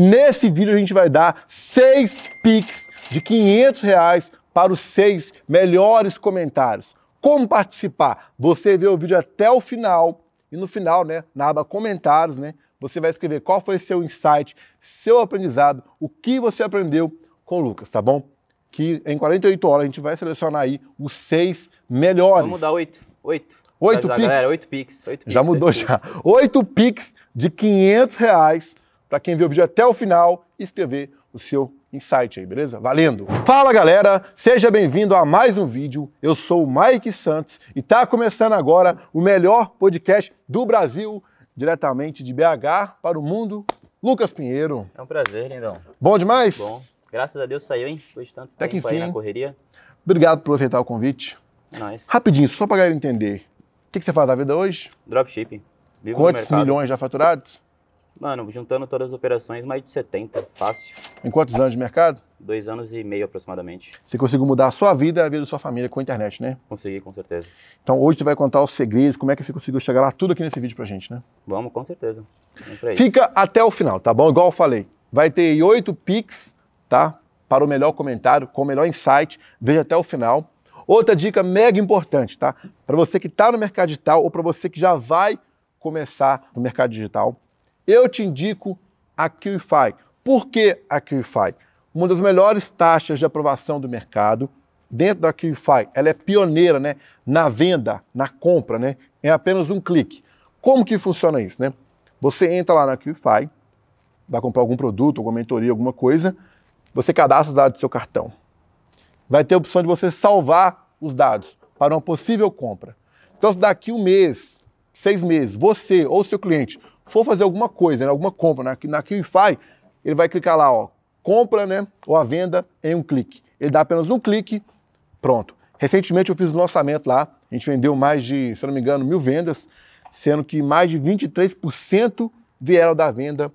Nesse vídeo a gente vai dar seis Pix de 500 reais para os seis melhores comentários. Como participar? Você vê o vídeo até o final e no final, né, na aba comentários, né, você vai escrever qual foi seu insight, seu aprendizado, o que você aprendeu com o Lucas, tá bom? Que em 48 horas a gente vai selecionar aí os seis melhores. Vamos dar oito. Oito. Oito Pix? Galera, oito Pix. Oito Já Pix, mudou oito já. Pix. Oito Pix de 500 reais para quem viu o vídeo até o final escrever o seu insight aí, beleza? Valendo! Fala galera, seja bem-vindo a mais um vídeo. Eu sou o Mike Santos e tá começando agora o melhor podcast do Brasil, diretamente de BH para o mundo. Lucas Pinheiro. É um prazer, lindão. Bom demais? Bom. Graças a Deus saiu, hein? Depois de tanto Até que tempo aí enfim. na correria. Obrigado por aceitar o convite. Nós. Rapidinho, só para galera entender. O que, que você faz da vida hoje? Dropshipping. Vivo Quantos milhões já faturados? Mano, juntando todas as operações, mais de 70. Fácil. Em quantos anos de mercado? Dois anos e meio aproximadamente. Você conseguiu mudar a sua vida e a vida da sua família com a internet, né? Consegui, com certeza. Então hoje você vai contar os segredos, como é que você conseguiu chegar lá, tudo aqui nesse vídeo pra gente, né? Vamos, com certeza. Vamos. Fica até o final, tá bom? Igual eu falei, vai ter oito Pix, tá? Para o melhor comentário, com o melhor insight, veja até o final. Outra dica mega importante, tá? Para você que está no mercado digital ou para você que já vai começar no mercado digital, eu te indico a QIFI. Por que a QIFI? Uma das melhores taxas de aprovação do mercado. Dentro da QIFI, ela é pioneira né, na venda, na compra, né? É apenas um clique. Como que funciona isso, né? Você entra lá na QIFI, vai comprar algum produto, alguma mentoria, alguma coisa, você cadastra os dados do seu cartão. Vai ter a opção de você salvar os dados para uma possível compra. Então, se daqui um mês, seis meses, você ou seu cliente for fazer alguma coisa, né, alguma compra na, na QIFI, ele vai clicar lá, ó, compra, né, ou a venda em um clique. Ele dá apenas um clique, pronto. Recentemente eu fiz um lançamento lá, a gente vendeu mais de, se não me engano, mil vendas, sendo que mais de 23% vieram da venda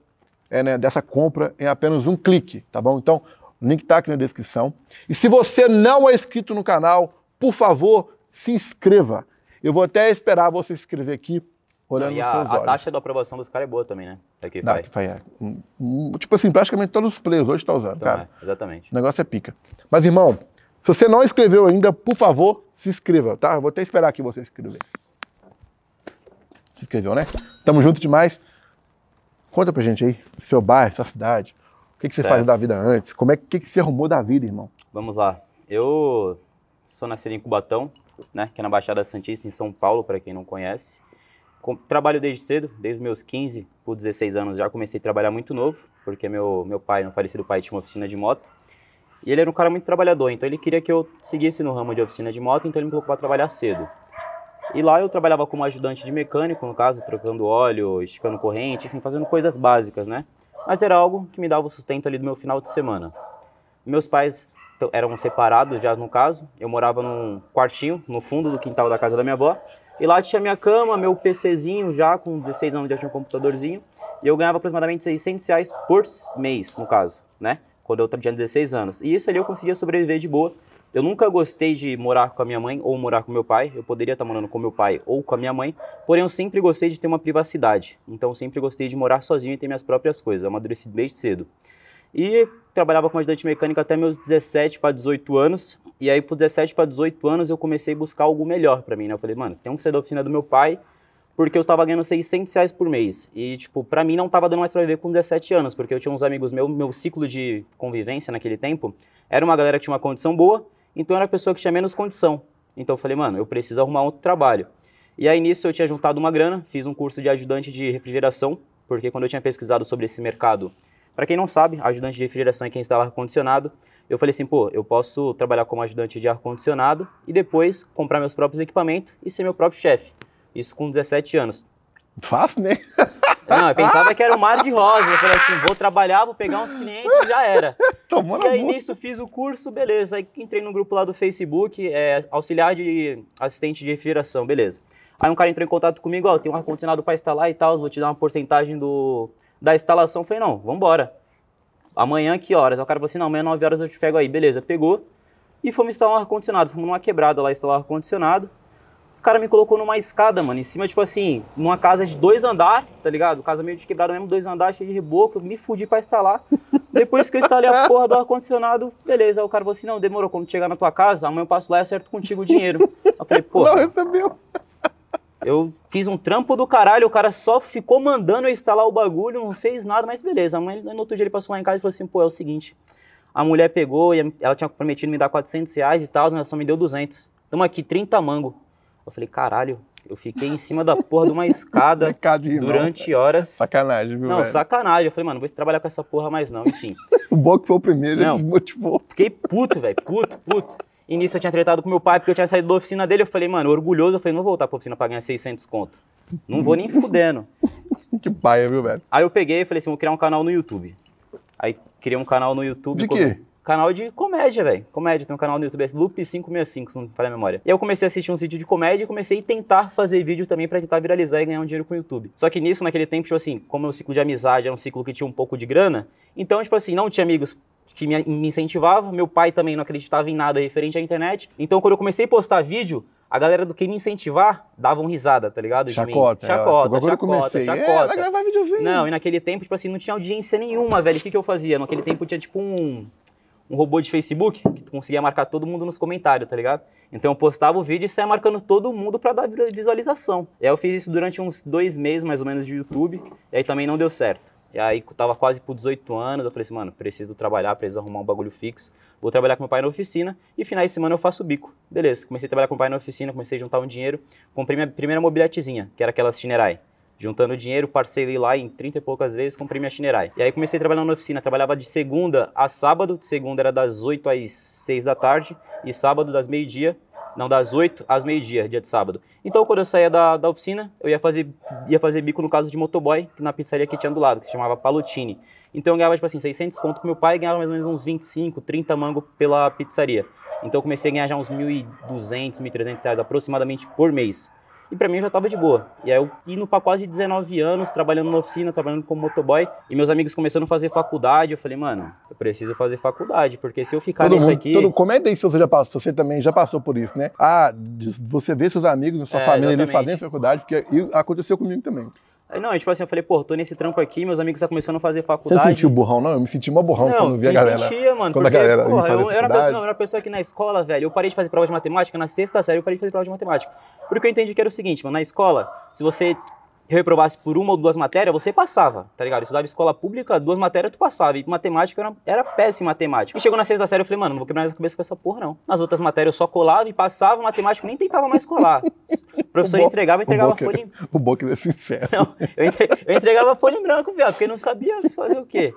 é, né, dessa compra em apenas um clique, tá bom? Então, o link está aqui na descrição. E se você não é inscrito no canal, por favor, se inscreva. Eu vou até esperar você se inscrever aqui, olhando e nos seus a olhos. taxa de aprovação dos caras é boa também, né? Vai. que faz, é. Hum, Tipo assim, praticamente todos os players hoje estão usando, Então, cara. é, exatamente. O negócio é pica. Mas, irmão, se você não inscreveu ainda, por favor, se inscreva, tá? Eu vou até esperar aqui você se inscrever. Se inscreveu, né? Tamo junto demais. Conta pra gente aí, seu bairro, sua cidade. O que, que você fazia da vida antes? Como é que, que você arrumou da vida, irmão? Vamos lá. Eu sou nascido em Cubatão, né? Que é na Baixada Santista, em São Paulo, para quem não conhece. Trabalho desde cedo, desde meus 15 por 16 anos já comecei a trabalhar muito novo, porque meu, meu pai, meu falecido pai, tinha uma oficina de moto. E ele era um cara muito trabalhador, então ele queria que eu seguisse no ramo de oficina de moto, então ele me colocou para trabalhar cedo. E lá eu trabalhava como ajudante de mecânico, no caso, trocando óleo, esticando corrente, enfim, fazendo coisas básicas, né? Mas era algo que me dava o sustento ali do meu final de semana. Meus pais eram separados já no caso. Eu morava num quartinho no fundo do quintal da casa da minha avó. E lá tinha minha cama, meu PCzinho já, com 16 anos já tinha um computadorzinho. E eu ganhava aproximadamente 600 reais por mês, no caso, né? Quando eu tinha 16 anos. E isso ali eu conseguia sobreviver de boa. Eu nunca gostei de morar com a minha mãe ou morar com meu pai. Eu poderia estar morando com meu pai ou com a minha mãe. Porém, eu sempre gostei de ter uma privacidade. Então, eu sempre gostei de morar sozinho e ter minhas próprias coisas. Eu amadureci desde cedo. E trabalhava como ajudante mecânico até meus 17 para 18 anos. E aí, por 17 para 18 anos, eu comecei a buscar algo melhor para mim, né? Eu falei, mano, tem que ser da oficina do meu pai, porque eu tava ganhando 600 reais por mês. E, tipo, pra mim não tava dando mais pra viver com 17 anos, porque eu tinha uns amigos meus, meu ciclo de convivência naquele tempo era uma galera que tinha uma condição boa, então era a pessoa que tinha menos condição. Então eu falei, mano, eu preciso arrumar outro trabalho. E aí nisso eu tinha juntado uma grana, fiz um curso de ajudante de refrigeração, porque quando eu tinha pesquisado sobre esse mercado, para quem não sabe, ajudante de refrigeração é quem instala ar-condicionado, eu falei assim, pô, eu posso trabalhar como ajudante de ar-condicionado e depois comprar meus próprios equipamentos e ser meu próprio chefe. Isso com 17 anos. Fácil, né? Não, eu pensava que era um mar de rosa. Eu falei assim, vou trabalhar, vou pegar uns clientes e já era. Tomou E aí boca. nisso fiz o curso, beleza. Aí entrei no grupo lá do Facebook, é, auxiliar de assistente de refrigeração, beleza. Aí um cara entrou em contato comigo, ó, tem um ar-condicionado para instalar e tal, vou te dar uma porcentagem do, da instalação. Falei, não, vambora. Amanhã que horas? Aí o cara falou assim, não, amanhã 9 horas eu te pego aí. Beleza, pegou. E fomos instalar um ar-condicionado. Fomos numa quebrada lá instalar um ar-condicionado. cara me colocou numa escada, mano, em cima, tipo assim, numa casa de dois andares, tá ligado? Casa meio de quebrada mesmo, dois andares, cheio de reboco, eu me fudi pra instalar. Depois que eu instalei a porra do ar-condicionado, beleza. Aí o cara falou assim, não, demorou, quando chegar na tua casa, amanhã eu passo lá e acerto contigo o dinheiro. Eu falei, pô... Não recebeu. Eu fiz um trampo do caralho, o cara só ficou mandando eu instalar o bagulho, não fez nada, mas beleza. Amanhã, no outro dia ele passou lá em casa e falou assim, pô, é o seguinte, a mulher pegou e ela tinha prometido me dar 400 reais e tal, mas ela só me deu 200. Tamo aqui, 30 mango. Eu falei, caralho, eu fiquei em cima da porra de uma escada Recadinho, não. durante horas. Sacanagem, viu, Não, velho? sacanagem. Eu falei, mano, não vou trabalhar com essa porra mais não, enfim. O bom que foi o primeiro, ele Não. desmotivou. Fiquei puto, velho, puto, puto. E nisso eu tinha tretado com meu pai, porque eu tinha saído da oficina dele. Eu falei, mano, orgulhoso. Eu falei, não vou voltar pra oficina pra ganhar 600 conto. Não vou nem fudendo. Que paia, viu, velho? Aí eu peguei e falei assim, vou criar um canal no YouTube. Aí criei um canal no YouTube. De como- quê? Canal de comédia, velho. Comédia, tem um canal no YouTube, é Loop 565, se não me falha a memória. E aí eu comecei a assistir uns vídeos de comédia e comecei a tentar fazer vídeo também pra tentar viralizar e ganhar um dinheiro com o YouTube. Só que nisso, naquele tempo, tipo assim, como o ciclo de amizade era um ciclo que tinha um pouco de grana, então, tipo assim, não tinha amigos que me, me incentivavam, meu pai também não acreditava em nada referente à internet. Então, quando eu comecei a postar vídeo, a galera do que me incentivar davam risada, tá ligado? Mim. Chacota. é, Chacota, chacota, comecei. É, chacota. vai gravar videozinho. Não, e naquele tempo, tipo assim, não tinha audiência nenhuma, velho. O que, que eu fazia? Naquele tempo tinha tipo um, um robô de Facebook que tu conseguia marcar todo mundo nos comentários, tá ligado? Então eu postava o vídeo e saia marcando todo mundo pra dar visualização. E aí eu fiz isso durante uns dois meses, mais ou menos, de YouTube, e aí também não deu certo. E aí tava quase por 18 anos, eu falei assim, mano, preciso trabalhar, preciso arrumar um bagulho fixo. Vou trabalhar com meu pai na oficina e finais de semana eu faço bico. Beleza, comecei a trabalhar com meu pai na oficina, comecei a juntar um dinheiro, comprei minha primeira mobiletezinha, que era aquelas Shinerai. Juntando dinheiro, parcelei lá em 30 e poucas vezes, comprei minha Shinerai. E aí comecei a trabalhar na oficina, trabalhava de segunda a sábado, segunda era das 8 às 6 da tarde e sábado das meio-dia, não, das 8 às meio-dia, dia de sábado. Então quando eu saía da, da oficina, eu ia fazer, ia fazer bico no caso de motoboy, na pizzaria que tinha do lado, que se chamava Palutini. Então eu ganhava, tipo assim, 600 conto com meu pai e ganhava mais ou menos uns 25, 30 mango pela pizzaria. Então eu comecei a ganhar já uns 1.200, 1.300 reais aproximadamente por mês. E pra mim já tava de boa. E aí eu indo pra quase 19 anos, trabalhando na oficina, trabalhando como motoboy, e meus amigos começando a fazer faculdade, eu falei, mano, eu preciso fazer faculdade, porque se eu ficar Todo nisso mundo, aqui... todo, comenta aí se você já passou, você também já passou por isso, né? Ah, você vê seus amigos, sua É, família ali fazendo faculdade, porque aconteceu comigo também. Aí, não, tipo assim, eu falei, pô, tô nesse trampo aqui, meus amigos estão começando a fazer Você faculdade. sentiu burrão, não? Eu me senti mó burrão Não, quando vi a galera. sentia, mano, quando a porque, galera ia porra, eu, eu era uma pessoa, não, eu era uma pessoa que na escola, velho, eu parei de fazer prova de matemática, na sexta série eu parei de fazer prova de matemática. Porque eu entendi que era o seguinte, mano, na escola, se você reprovasse por uma ou duas matérias, você passava, tá ligado? Eu estudava escola pública, duas matérias tu passava, e matemática era, era péssima matemática. E chegou na sexta série, eu falei, mano, não vou quebrar essa cabeça com essa porra, não. Nas outras matérias eu só colava e passava, matemática nem tentava mais colar. O professor O entregava, o entregava folha em O ele é sincero. não, eu, entre- eu entregava folha em branco, viado, porque não sabia fazer o quê.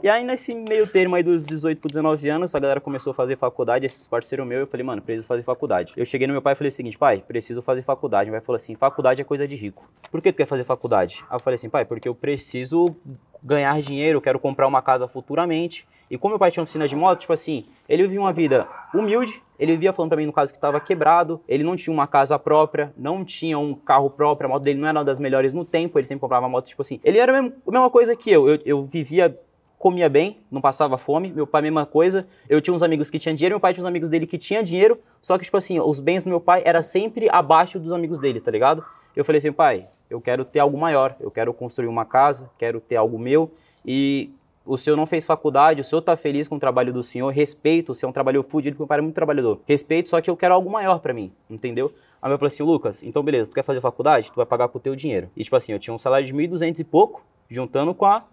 E aí, nesse meio termo aí dos 18 para 19 anos, a galera começou a fazer faculdade, esses parceiros meus, eu falei, mano, preciso fazer faculdade. Eu cheguei no meu pai e falei o seguinte, pai, preciso fazer faculdade. Meu pai falou assim, faculdade é coisa de rico. Por que tu quer fazer faculdade? Aí eu falei assim, pai, porque eu preciso ganhar dinheiro, eu quero comprar uma casa futuramente. E como meu pai tinha oficina de moto, tipo assim, ele vivia uma vida humilde, ele vivia falando pra mim no caso que estava quebrado, ele não tinha uma casa própria, não tinha um carro próprio, a moto dele não era uma das melhores no tempo, ele sempre comprava moto, tipo assim. Ele era a mesma coisa que eu, eu, eu vivia comia bem, não passava fome. Meu pai, mesma coisa. Eu tinha uns amigos que tinham dinheiro, meu pai tinha uns amigos dele que tinham dinheiro. Só que, tipo assim, os bens do meu pai era sempre abaixo dos amigos dele, tá ligado? Eu falei assim, pai, eu quero ter algo maior. Eu quero construir uma casa, quero ter algo meu. E o senhor não fez faculdade, o senhor tá feliz com o trabalho do senhor, respeito, o senhor é um trabalhador fudido, porque meu pai é muito trabalhador. Respeito, só que eu quero algo maior pra mim, entendeu? Aí meu pai falou assim, Lucas, então beleza, tu quer fazer faculdade? Tu vai pagar com o teu dinheiro. E tipo assim, eu tinha um salário de 1.200 e pouco, juntando com a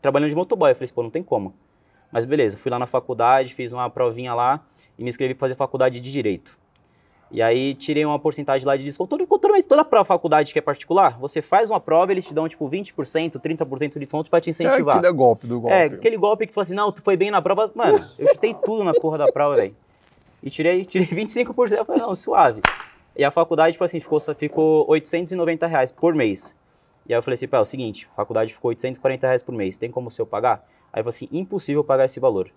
trabalhando de motoboy. Eu falei, assim, pô, não tem como. Mas beleza, fui lá na faculdade, fiz uma provinha lá e me inscrevi para fazer faculdade de Direito. E aí tirei uma porcentagem lá de desconto. Toda, toda, toda pra faculdade que é particular, você faz uma prova, eles te dão tipo 20%, 30% de desconto para te É incentivar. aquele golpe do golpe. É, aquele golpe que fala assim, não, tu foi bem na prova. Mano, eu chutei tudo na porra da prova, velho. E tirei, tirei 25%. Eu falei, não, suave. E a faculdade, tipo assim, ficou, ficou 890 reais por mês. E aí eu falei assim, pá, é o seguinte, faculdade ficou 840 reais por mês, tem como o seu pagar? Aí eu falei assim, impossível pagar esse valor.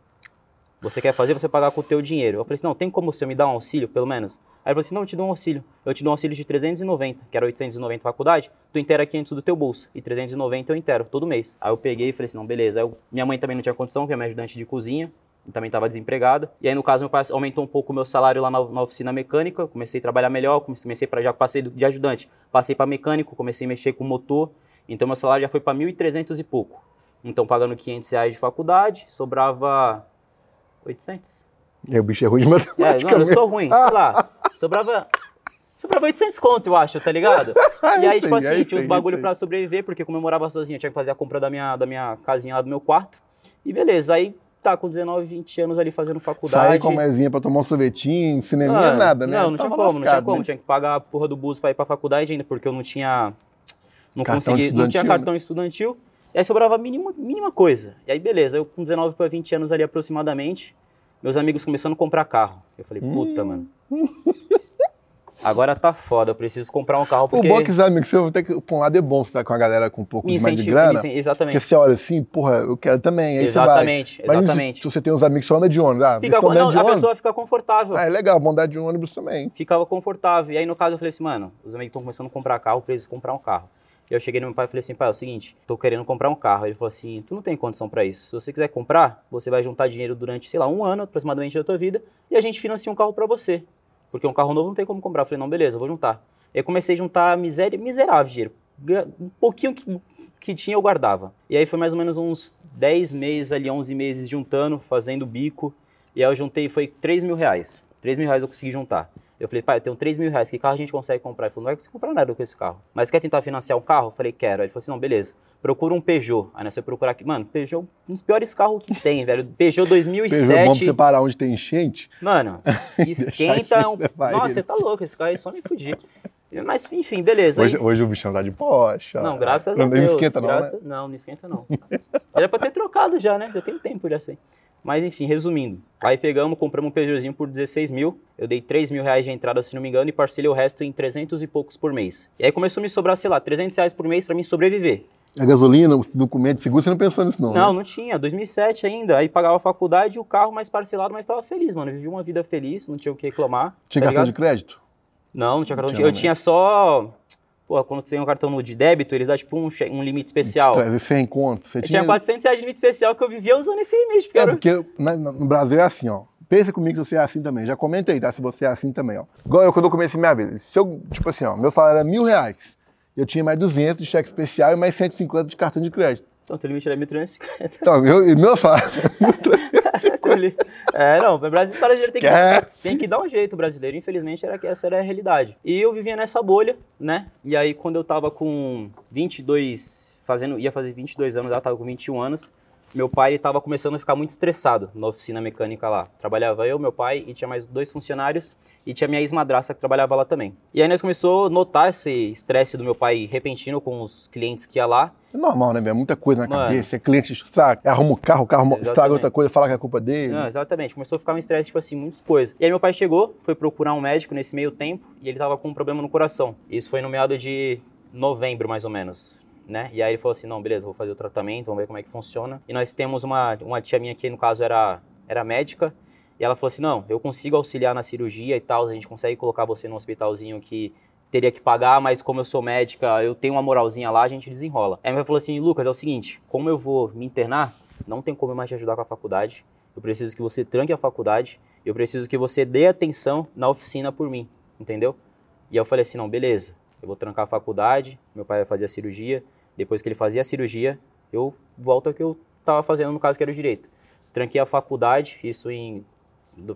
Você quer fazer, você pagar com o teu dinheiro. Eu falei assim, não, tem como você me dar um auxílio, pelo menos? Aí ele falou assim, não, eu te dou um auxílio. Eu te dou um auxílio de 390, que era 890 faculdade, tu inteira 500 do teu bolso. E 390 eu inteiro, todo mês. Aí eu peguei e falei assim, não, beleza. Aí eu- minha mãe também não tinha condição, que é minha ajudante de cozinha. Também estava desempregado. E aí, no caso, meu pai aumentou um pouco o meu salário lá na, na oficina mecânica, comecei a trabalhar melhor, comecei para já passei de ajudante, passei para mecânico, comecei a mexer com motor, então meu salário já foi para 1.300 e pouco. Então, pagando 500 reais de faculdade, sobrava 800. É, o bicho é ruim de matemática. É, não, eu sou ruim, sei lá. Sobrava Sobrava 800 conto, eu acho, tá ligado? e aí, tipo assim, aí, tinha uns bagulho pra sobreviver, porque como eu morava sozinho, eu tinha que fazer a compra da minha, da minha casinha lá do meu quarto. E beleza, aí tá com 19, 20 anos ali fazendo faculdade. Sair com a mãezinha pra tomar um sorvetinho, cinema, ah, nada, né? Não, não tinha como, lascado, não tinha como. Né? Tinha que pagar a porra do bus pra ir pra faculdade ainda, porque eu não tinha. Não cartão consegui, não tinha cartão né? estudantil. E aí sobrava a mínima, mínima coisa. E aí, beleza, eu com 19 para 20 anos ali aproximadamente, meus amigos começando a comprar carro. Eu falei, puta, hum. mano. Agora tá foda, eu preciso comprar um carro porque... O sabe, que você tem que, por um lado é bom você tá com a galera com um pouco mais de grana. Exatamente. Porque você olha assim, porra, eu quero também, aí exatamente, você vai. Exatamente, se você tem uns amigos que só andam de ônibus, ah, fica, não, de a ônibus. pessoa fica confortável. Ah, é legal, vão andar de ônibus também. Ficava confortável. E aí, no caso, eu falei assim, mano, os amigos estão começando a comprar carro, preciso comprar um carro. E eu cheguei no meu pai e falei assim, pai, é o seguinte, tô querendo comprar um carro. Ele falou assim, tu não tem condição para isso. Se você quiser comprar, você vai juntar dinheiro durante, sei lá, um ano aproximadamente da tua vida e a gente financia um carro para você. Porque um carro novo não tem como comprar. Eu falei, não, beleza, vou juntar. Eu comecei a juntar miséria, miserável dinheiro. Um pouquinho que, que tinha eu guardava. E aí foi mais ou menos uns 10 meses ali, 11 meses juntando, fazendo bico. E aí eu juntei, foi 3 mil reais. 3 mil reais eu consegui juntar. Eu falei, pai, eu tenho 3 mil reais, que carro a gente consegue comprar? Ele falou, não vai conseguir comprar nada com esse carro. Mas quer tentar financiar um carro? Eu falei, quero. Ele falou assim, não, beleza. Procura um Peugeot. Aí nós você procurar aqui. Mano, Peugeot, um dos piores carros que tem, velho. Peugeot 2007. Peugeot, vamos separar onde tem enchente? Mano, esquenta. um... Nossa, você tá louco, esse carro aí só me fugir. Mas, enfim, beleza. Hoje, aí... hoje o bichão tá de Porsche. Não, graças não, a Deus. Não esquenta não, graças... né? Não, não esquenta não. Era pra ter trocado já, né? Já tem tempo já sei. Mas enfim, resumindo. Aí pegamos, compramos um Peugeotzinho por 16 mil. Eu dei 3 mil reais de entrada, se não me engano, e parcelei o resto em 300 e poucos por mês. E aí começou a me sobrar, sei lá, 300 reais por mês para mim sobreviver. A gasolina, o documento seguro, você não pensou nisso não, Não, né? não tinha. 2007 ainda. Aí pagava a faculdade e o carro mais parcelado, mas estava feliz, mano. Eu vivi uma vida feliz, não tinha o que reclamar. Tinha tá cartão ligado? de crédito? Não, não tinha cartão de crédito. Eu tinha só Pô, quando você tem um cartão de débito, eles dão tipo um, um limite especial. Você 100 conto. Você eu tinha... tinha 400 reais de limite especial que eu vivia usando esse limite. Porque é, era... porque no Brasil é assim, ó. Pensa comigo se você é assim também. Já comenta aí, tá? Se você é assim também, ó. Igual eu quando eu comecei minha vida. Se eu, tipo assim, ó, meu salário era mil reais. Eu tinha mais 200 de cheque especial e mais 150 de cartão de crédito. Então, teu limite era 1.350. Então, eu, meu salário É, não, o brasileiro tem que, tem que dar um jeito, o brasileiro. Infelizmente, era que essa era a realidade. E eu vivia nessa bolha, né? E aí, quando eu tava com 22, fazendo, ia fazer 22 anos, eu tava com 21 anos, meu pai estava começando a ficar muito estressado na oficina mecânica lá. Trabalhava eu, meu pai e tinha mais dois funcionários e tinha minha ex-madrasta que trabalhava lá também. E aí nós começou a notar esse estresse do meu pai repentino com os clientes que ia lá. É normal, né, Muita coisa na Mano, cabeça. É cliente sabe, arruma o carro, o carro estraga outra coisa, fala que é culpa dele. Não, exatamente. Começou a ficar um estresse, tipo assim, muitas coisas. E aí meu pai chegou, foi procurar um médico nesse meio tempo e ele tava com um problema no coração. Isso foi no meado de novembro, mais ou menos né? E aí ele falou assim, não, beleza, vou fazer o tratamento, vamos ver como é que funciona. E nós temos uma, uma tia minha que, no caso, era, era médica, e ela falou assim, não, eu consigo auxiliar na cirurgia e tal, a gente consegue colocar você no hospitalzinho que teria que pagar, mas como eu sou médica, eu tenho uma moralzinha lá, a gente desenrola. Aí ela falou assim, Lucas, é o seguinte, como eu vou me internar, não tem como eu mais te ajudar com a faculdade, eu preciso que você tranque a faculdade, eu preciso que você dê atenção na oficina por mim, entendeu? E eu falei assim, não, beleza, eu vou trancar a faculdade, meu pai vai fazer a cirurgia, depois que ele fazia a cirurgia, eu volto ao que eu estava fazendo no caso que era o direito. Tranquei a faculdade, isso em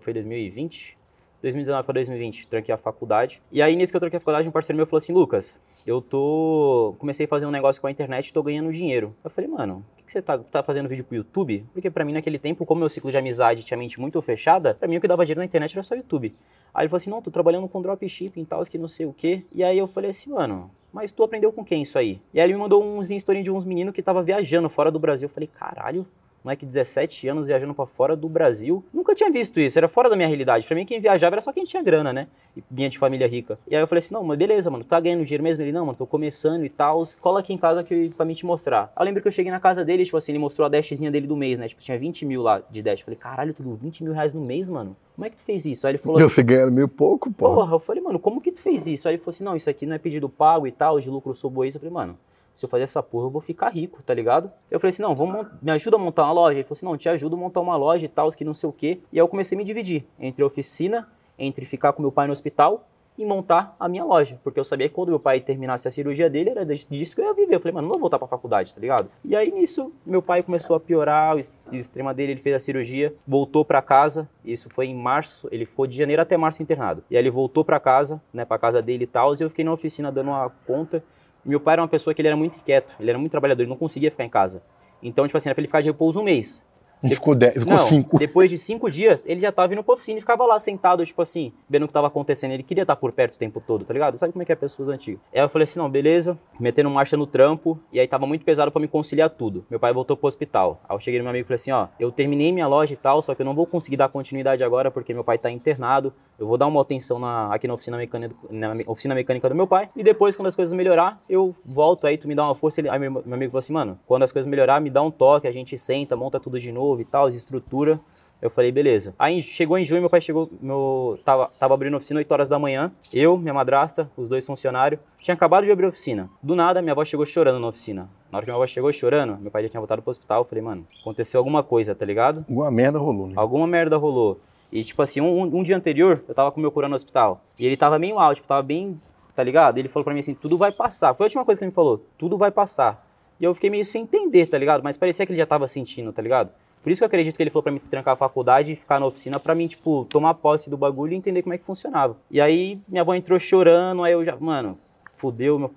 foi 2020, 2019 para 2020, tranquei a faculdade. E aí, nisso que eu tranquei a faculdade, um parceiro meu falou assim, Lucas, eu tô... Comecei a fazer um negócio com a internet e tô ganhando dinheiro. Eu falei, mano, o que, que você tá, tá fazendo vídeo pro YouTube? Porque para mim, naquele tempo, como meu ciclo de amizade tinha mente muito fechada, para mim o que dava dinheiro na internet era só YouTube. Aí ele falou assim, não, tô trabalhando com dropshipping e tal, que não sei o quê. E aí eu falei assim, mano, mas tu aprendeu com quem isso aí? E aí ele me mandou uns stories de uns meninos que tava viajando fora do Brasil. Eu falei, caralho, moleque de 17 anos viajando para fora do Brasil. Nunca tinha visto isso, era fora da minha realidade. Para mim, quem viajava era só quem tinha grana, né? E vinha de família rica. E aí eu falei assim: não, mas beleza, mano, tá ganhando dinheiro mesmo? Ele, não, mano, tô começando e tal. Cola aqui em casa que, pra mim te mostrar. Eu lembro que eu cheguei na casa dele, tipo assim, ele mostrou a dashzinha dele do mês, né? Tipo, tinha 20 mil lá de dash. Eu falei, caralho, tu 20 mil reais no mês, mano? Como é que tu fez isso? Aí ele falou. Você ganha meio pouco, pô. Porra, eu falei, mano, como que tu fez isso? Aí ele falou assim: não, isso aqui não é pedido pago e tal, de lucro sobre isso. Eu falei, mano se eu fazer essa porra, eu vou ficar rico, tá ligado? Eu falei assim, não, vamos, me ajuda a montar uma loja. Ele falou assim, não, te ajudo a montar uma loja e tal, que não sei o quê. E aí eu comecei a me dividir entre oficina, entre ficar com meu pai no hospital e montar a minha loja. Porque eu sabia que quando meu pai terminasse a cirurgia dele, era disso que eu ia viver. Eu falei, mano, não vou voltar pra faculdade, tá ligado? E aí nisso, meu pai começou a piorar, o extrema dele, ele fez a cirurgia, voltou para casa. Isso foi em março, ele foi de janeiro até março internado. E aí ele voltou para casa, né, pra casa dele e tal, e eu fiquei na oficina dando uma conta. Meu pai era uma pessoa que ele era muito inquieto, ele era muito trabalhador, ele não conseguia ficar em casa. Então, tipo assim, era pra ele ficar de repouso um mês. E ficou, dez, ficou não, cinco. Depois de cinco dias, ele já tava indo pra oficina e ficava lá sentado, tipo assim, vendo o que tava acontecendo. Ele queria estar por perto o tempo todo, tá ligado? Sabe como é que é pessoas antigas? Aí eu falei assim, não, beleza, metendo marcha no trampo, e aí tava muito pesado para me conciliar tudo. Meu pai voltou pro hospital. Aí eu cheguei no meu amigo e falei assim, ó, eu terminei minha loja e tal, só que eu não vou conseguir dar continuidade agora porque meu pai tá internado. Eu vou dar uma atenção na, aqui na oficina, mecânica, na oficina mecânica do meu pai. E depois, quando as coisas melhorar, eu volto aí, tu me dá uma força. Ele, aí meu, meu amigo falou assim, mano, quando as coisas melhorar, me dá um toque, a gente senta, monta tudo de novo e tal, estrutura. Eu falei, beleza. Aí chegou em junho, meu pai chegou, meu, tava, tava abrindo a oficina 8 horas da manhã. Eu, minha madrasta, os dois funcionários. Tinha acabado de abrir a oficina. Do nada, minha avó chegou chorando na oficina. Na hora que minha avó chegou chorando, meu pai já tinha voltado pro hospital. Eu falei, mano, aconteceu alguma coisa, tá ligado? Alguma merda rolou, né? Alguma merda rolou. E, tipo assim, um, um dia anterior, eu tava com meu cura no hospital. E ele tava meio alto, tipo, tava bem, tá ligado? Ele falou pra mim assim, tudo vai passar. Foi a última coisa que ele me falou, tudo vai passar. E eu fiquei meio sem entender, tá ligado? Mas parecia que ele já tava sentindo, tá ligado? Por isso que eu acredito que ele falou pra mim trancar a faculdade e ficar na oficina pra mim, tipo, tomar posse do bagulho e entender como é que funcionava. E aí minha avó entrou chorando, aí eu já, mano, fudeu, meu...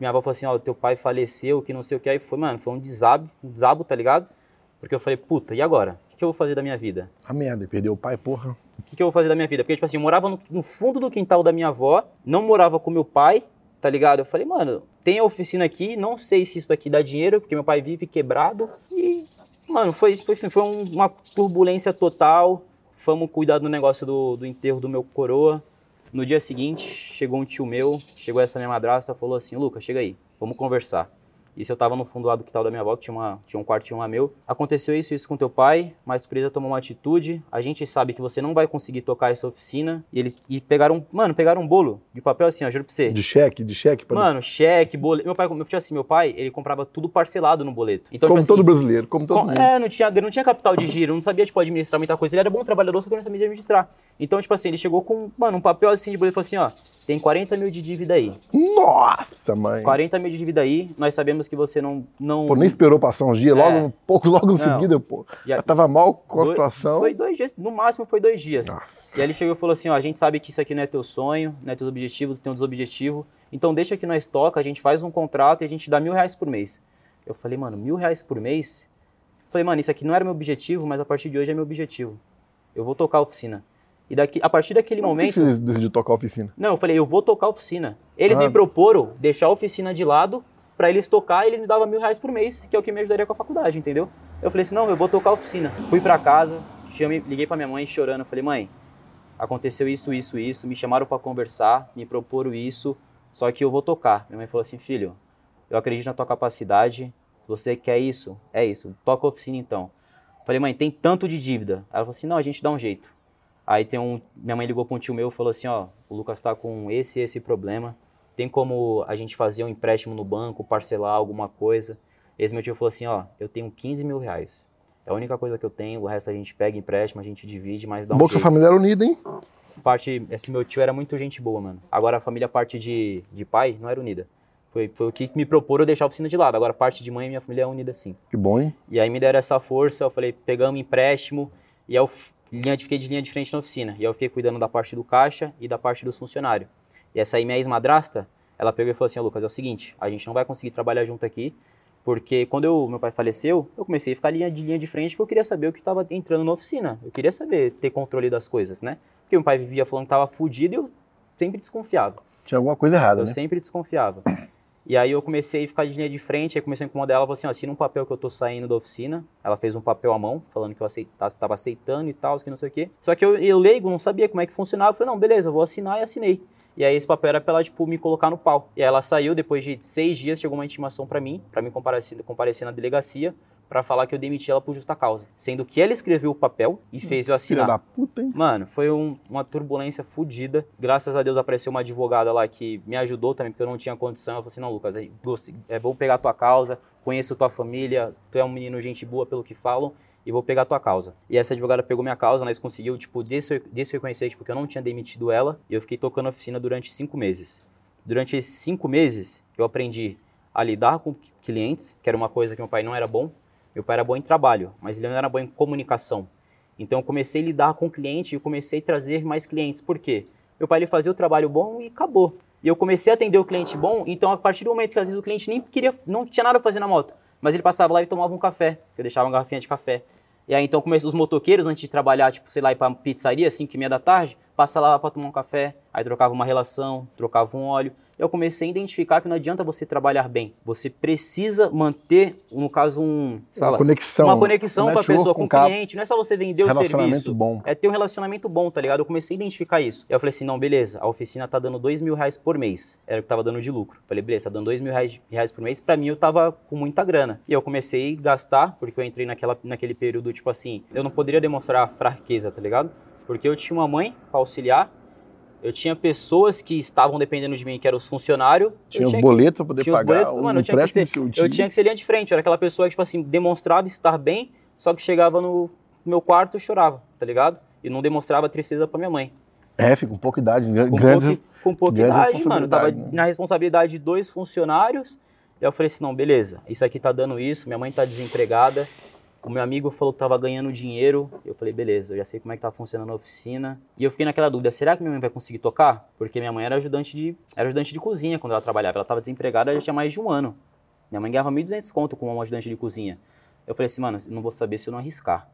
minha avó falou assim, ó, teu pai faleceu, que não sei o que, aí foi, mano, foi um desabo, um desabo, tá ligado? Porque eu falei, puta, e agora? O que eu vou fazer da minha vida? A merda, perdeu o pai, porra. O que eu vou fazer da minha vida? Porque, tipo assim, eu morava no, no fundo do quintal da minha avó, não morava com meu pai, tá ligado? Eu falei, mano, tem a oficina aqui, não sei se isso aqui dá dinheiro, porque meu pai vive quebrado e Mano, foi, foi, foi uma turbulência total. Fomos cuidar do negócio do, do enterro do meu coroa. No dia seguinte, chegou um tio meu, chegou essa minha madrasta, falou assim, Lucas, chega aí, vamos conversar. Isso eu tava no fundo lá do quintal da minha avó, que tinha, uma, tinha um quartinho lá meu. Aconteceu isso, isso com teu pai, mas tu precisa tomar uma atitude. A gente sabe que você não vai conseguir tocar essa oficina. E eles e pegaram, mano, pegaram um bolo de papel assim, ó, juro pra você. De cheque, de cheque? Pra... Mano, cheque, boleto. Meu pai, meu, assim, meu pai, ele comprava tudo parcelado no boleto. Então, como tipo, todo assim, brasileiro, como todo com, mundo. É, não tinha, não tinha capital de giro, não sabia, tipo, administrar muita coisa. Ele era bom trabalhador, só que não sabia administrar. Então, tipo assim, ele chegou com, mano, um papel assim de boleto e falou assim, ó, tem 40 mil de dívida aí. Nossa, mãe. 40 mil de dívida aí. Nós sabemos que você não. não... Pô, nem esperou passar uns dias, é. logo um pouco, logo em seguida, pô. Já, já tava mal com a situação. Foi dois dias, no máximo foi dois dias. Nossa. E aí ele chegou e falou assim: ó, a gente sabe que isso aqui não é teu sonho, não é teus objetivos, tem um desobjetivo. Então deixa que nós toca, a gente faz um contrato e a gente dá mil reais por mês. Eu falei, mano, mil reais por mês? Eu falei, mano, isso aqui não era meu objetivo, mas a partir de hoje é meu objetivo. Eu vou tocar a oficina. E daqui, a partir daquele Mas momento. Por que você decidiu tocar a oficina? Não, eu falei, eu vou tocar a oficina. Eles ah. me proporam deixar a oficina de lado para eles tocar e eles me davam mil reais por mês, que é o que me ajudaria com a faculdade, entendeu? Eu falei assim, não, eu vou tocar a oficina. Fui para casa, chamei, liguei para minha mãe chorando, falei, mãe, aconteceu isso, isso, isso, me chamaram para conversar, me proporam isso, só que eu vou tocar. Minha mãe falou assim, filho, eu acredito na tua capacidade, você quer isso? É isso, toca a oficina então. Falei, mãe, tem tanto de dívida. Ela falou assim, não, a gente dá um jeito. Aí tem um, minha mãe ligou para um tio meu e falou assim, ó, o Lucas está com esse e esse problema. Tem como a gente fazer um empréstimo no banco, parcelar alguma coisa? Esse meu tio falou assim, ó, eu tenho 15 mil reais. É a única coisa que eu tenho, o resto a gente pega empréstimo, a gente divide, mas dá um Bom que a família era unida, hein? Parte, esse meu tio era muito gente boa, mano. Agora a família, parte de, de pai, não era unida. Foi, foi o que me proporam deixar a oficina de lado. Agora, parte de mãe, minha família é unida sim. Que bom, hein? E aí me deram essa força, eu falei, pegamos empréstimo, e eu linha, fiquei de linha de frente na oficina. E eu fiquei cuidando da parte do caixa e da parte dos funcionários. E essa aí, minha ex-madrasta, ela pegou e falou assim, oh, Lucas, é o seguinte, a gente não vai conseguir trabalhar junto aqui, porque quando eu, meu pai faleceu, eu comecei a ficar linha de linha de frente porque eu queria saber o que estava entrando na oficina. Eu queria saber, ter controle das coisas, né? Porque meu pai vivia falando que estava fudido e eu sempre desconfiava. Tinha alguma coisa errada, eu né? Eu sempre desconfiava. E aí eu comecei a ficar de linha de frente, aí comecei a incomodar ela, falou assim, assina um papel que eu tô saindo da oficina. Ela fez um papel à mão, falando que eu aceitava, tava aceitando e tal, que não sei o quê. Só que eu, eu leigo, não sabia como é que funcionava. Eu falei, não, beleza, vou assinar e assinei. E aí esse papel era pra ela, tipo, me colocar no pau. E aí ela saiu, depois de seis dias, chegou uma intimação para mim, para me comparecer, comparecer na delegacia, pra falar que eu demiti ela por justa causa. Sendo que ela escreveu o papel e fez eu Filha assinar. da puta, hein? Mano, foi um- uma turbulência fodida. Graças a Deus apareceu uma advogada lá que me ajudou também, porque eu não tinha condição. Eu falei assim, não, Lucas, aí, gost- é, vou pegar a tua causa, conheço tua família, tu é um menino gente boa pelo que falam, e vou pegar a tua causa. E essa advogada pegou minha causa, nós conseguiu, tipo, des- desreconhecer, tipo, que eu não tinha demitido ela, e eu fiquei tocando a oficina durante cinco meses. Durante esses cinco meses, eu aprendi a lidar com clientes, que era uma coisa que meu pai não era bom. Meu pai era bom em trabalho, mas ele não era bom em comunicação. Então eu comecei a lidar com o cliente e comecei a trazer mais clientes. Por quê? Meu pai ele fazia o trabalho bom e acabou. E eu comecei a atender o cliente bom, então a partir do momento que às vezes o cliente nem queria, não tinha nada pra fazer na moto, mas ele passava lá e tomava um café, eu deixava uma garrafinha de café. E aí então comecei os motoqueiros antes de trabalhar, tipo, sei lá, ir pra pizzaria, 5 e meia da tarde, passa lá pra tomar um café, aí trocava uma relação, trocava um óleo. Eu comecei a identificar que não adianta você trabalhar bem. Você precisa manter, no caso, um. Uma conexão. uma conexão um com a pessoa, com o cliente. Não é só você vender o serviço. bom. É ter um relacionamento bom, tá ligado? Eu comecei a identificar isso. Eu falei assim, não, beleza, a oficina tá dando dois mil reais por mês. Era o que tava dando de lucro. Falei, beleza, tá dando dois mil reais, reais por mês. Pra mim, eu tava com muita grana. E eu comecei a gastar, porque eu entrei naquela, naquele período, tipo assim, eu não poderia demonstrar fraqueza, tá ligado? Porque eu tinha uma mãe pra auxiliar, eu tinha pessoas que estavam dependendo de mim, que eram os funcionários. Tinha os tinha que- boletos pra poder tinha pagar. boletos, um mano, eu tinha ser- eu tinha que ser linha de frente. Eu era aquela pessoa que, tipo assim, demonstrava estar bem, só que chegava no meu quarto e chorava, tá ligado? E não demonstrava tristeza pra minha mãe. É, fica com pouca idade. Com, Grandes... pouca, com pouca idade, mano. Tava né? na responsabilidade de dois funcionários. E eu falei assim, não, beleza, isso aqui tá dando isso, minha mãe tá desempregada. O meu amigo falou que tava ganhando dinheiro. Eu falei, beleza, eu já sei como é que tá funcionando a oficina. E eu fiquei naquela dúvida, será que minha mãe vai conseguir tocar? Porque minha mãe era ajudante de, era ajudante de cozinha quando ela trabalhava. Ela tava desempregada já tinha mais de um ano. Minha mãe ganhava 1.200 conto como uma ajudante de cozinha. Eu falei assim, mano, não vou saber se eu não arriscar.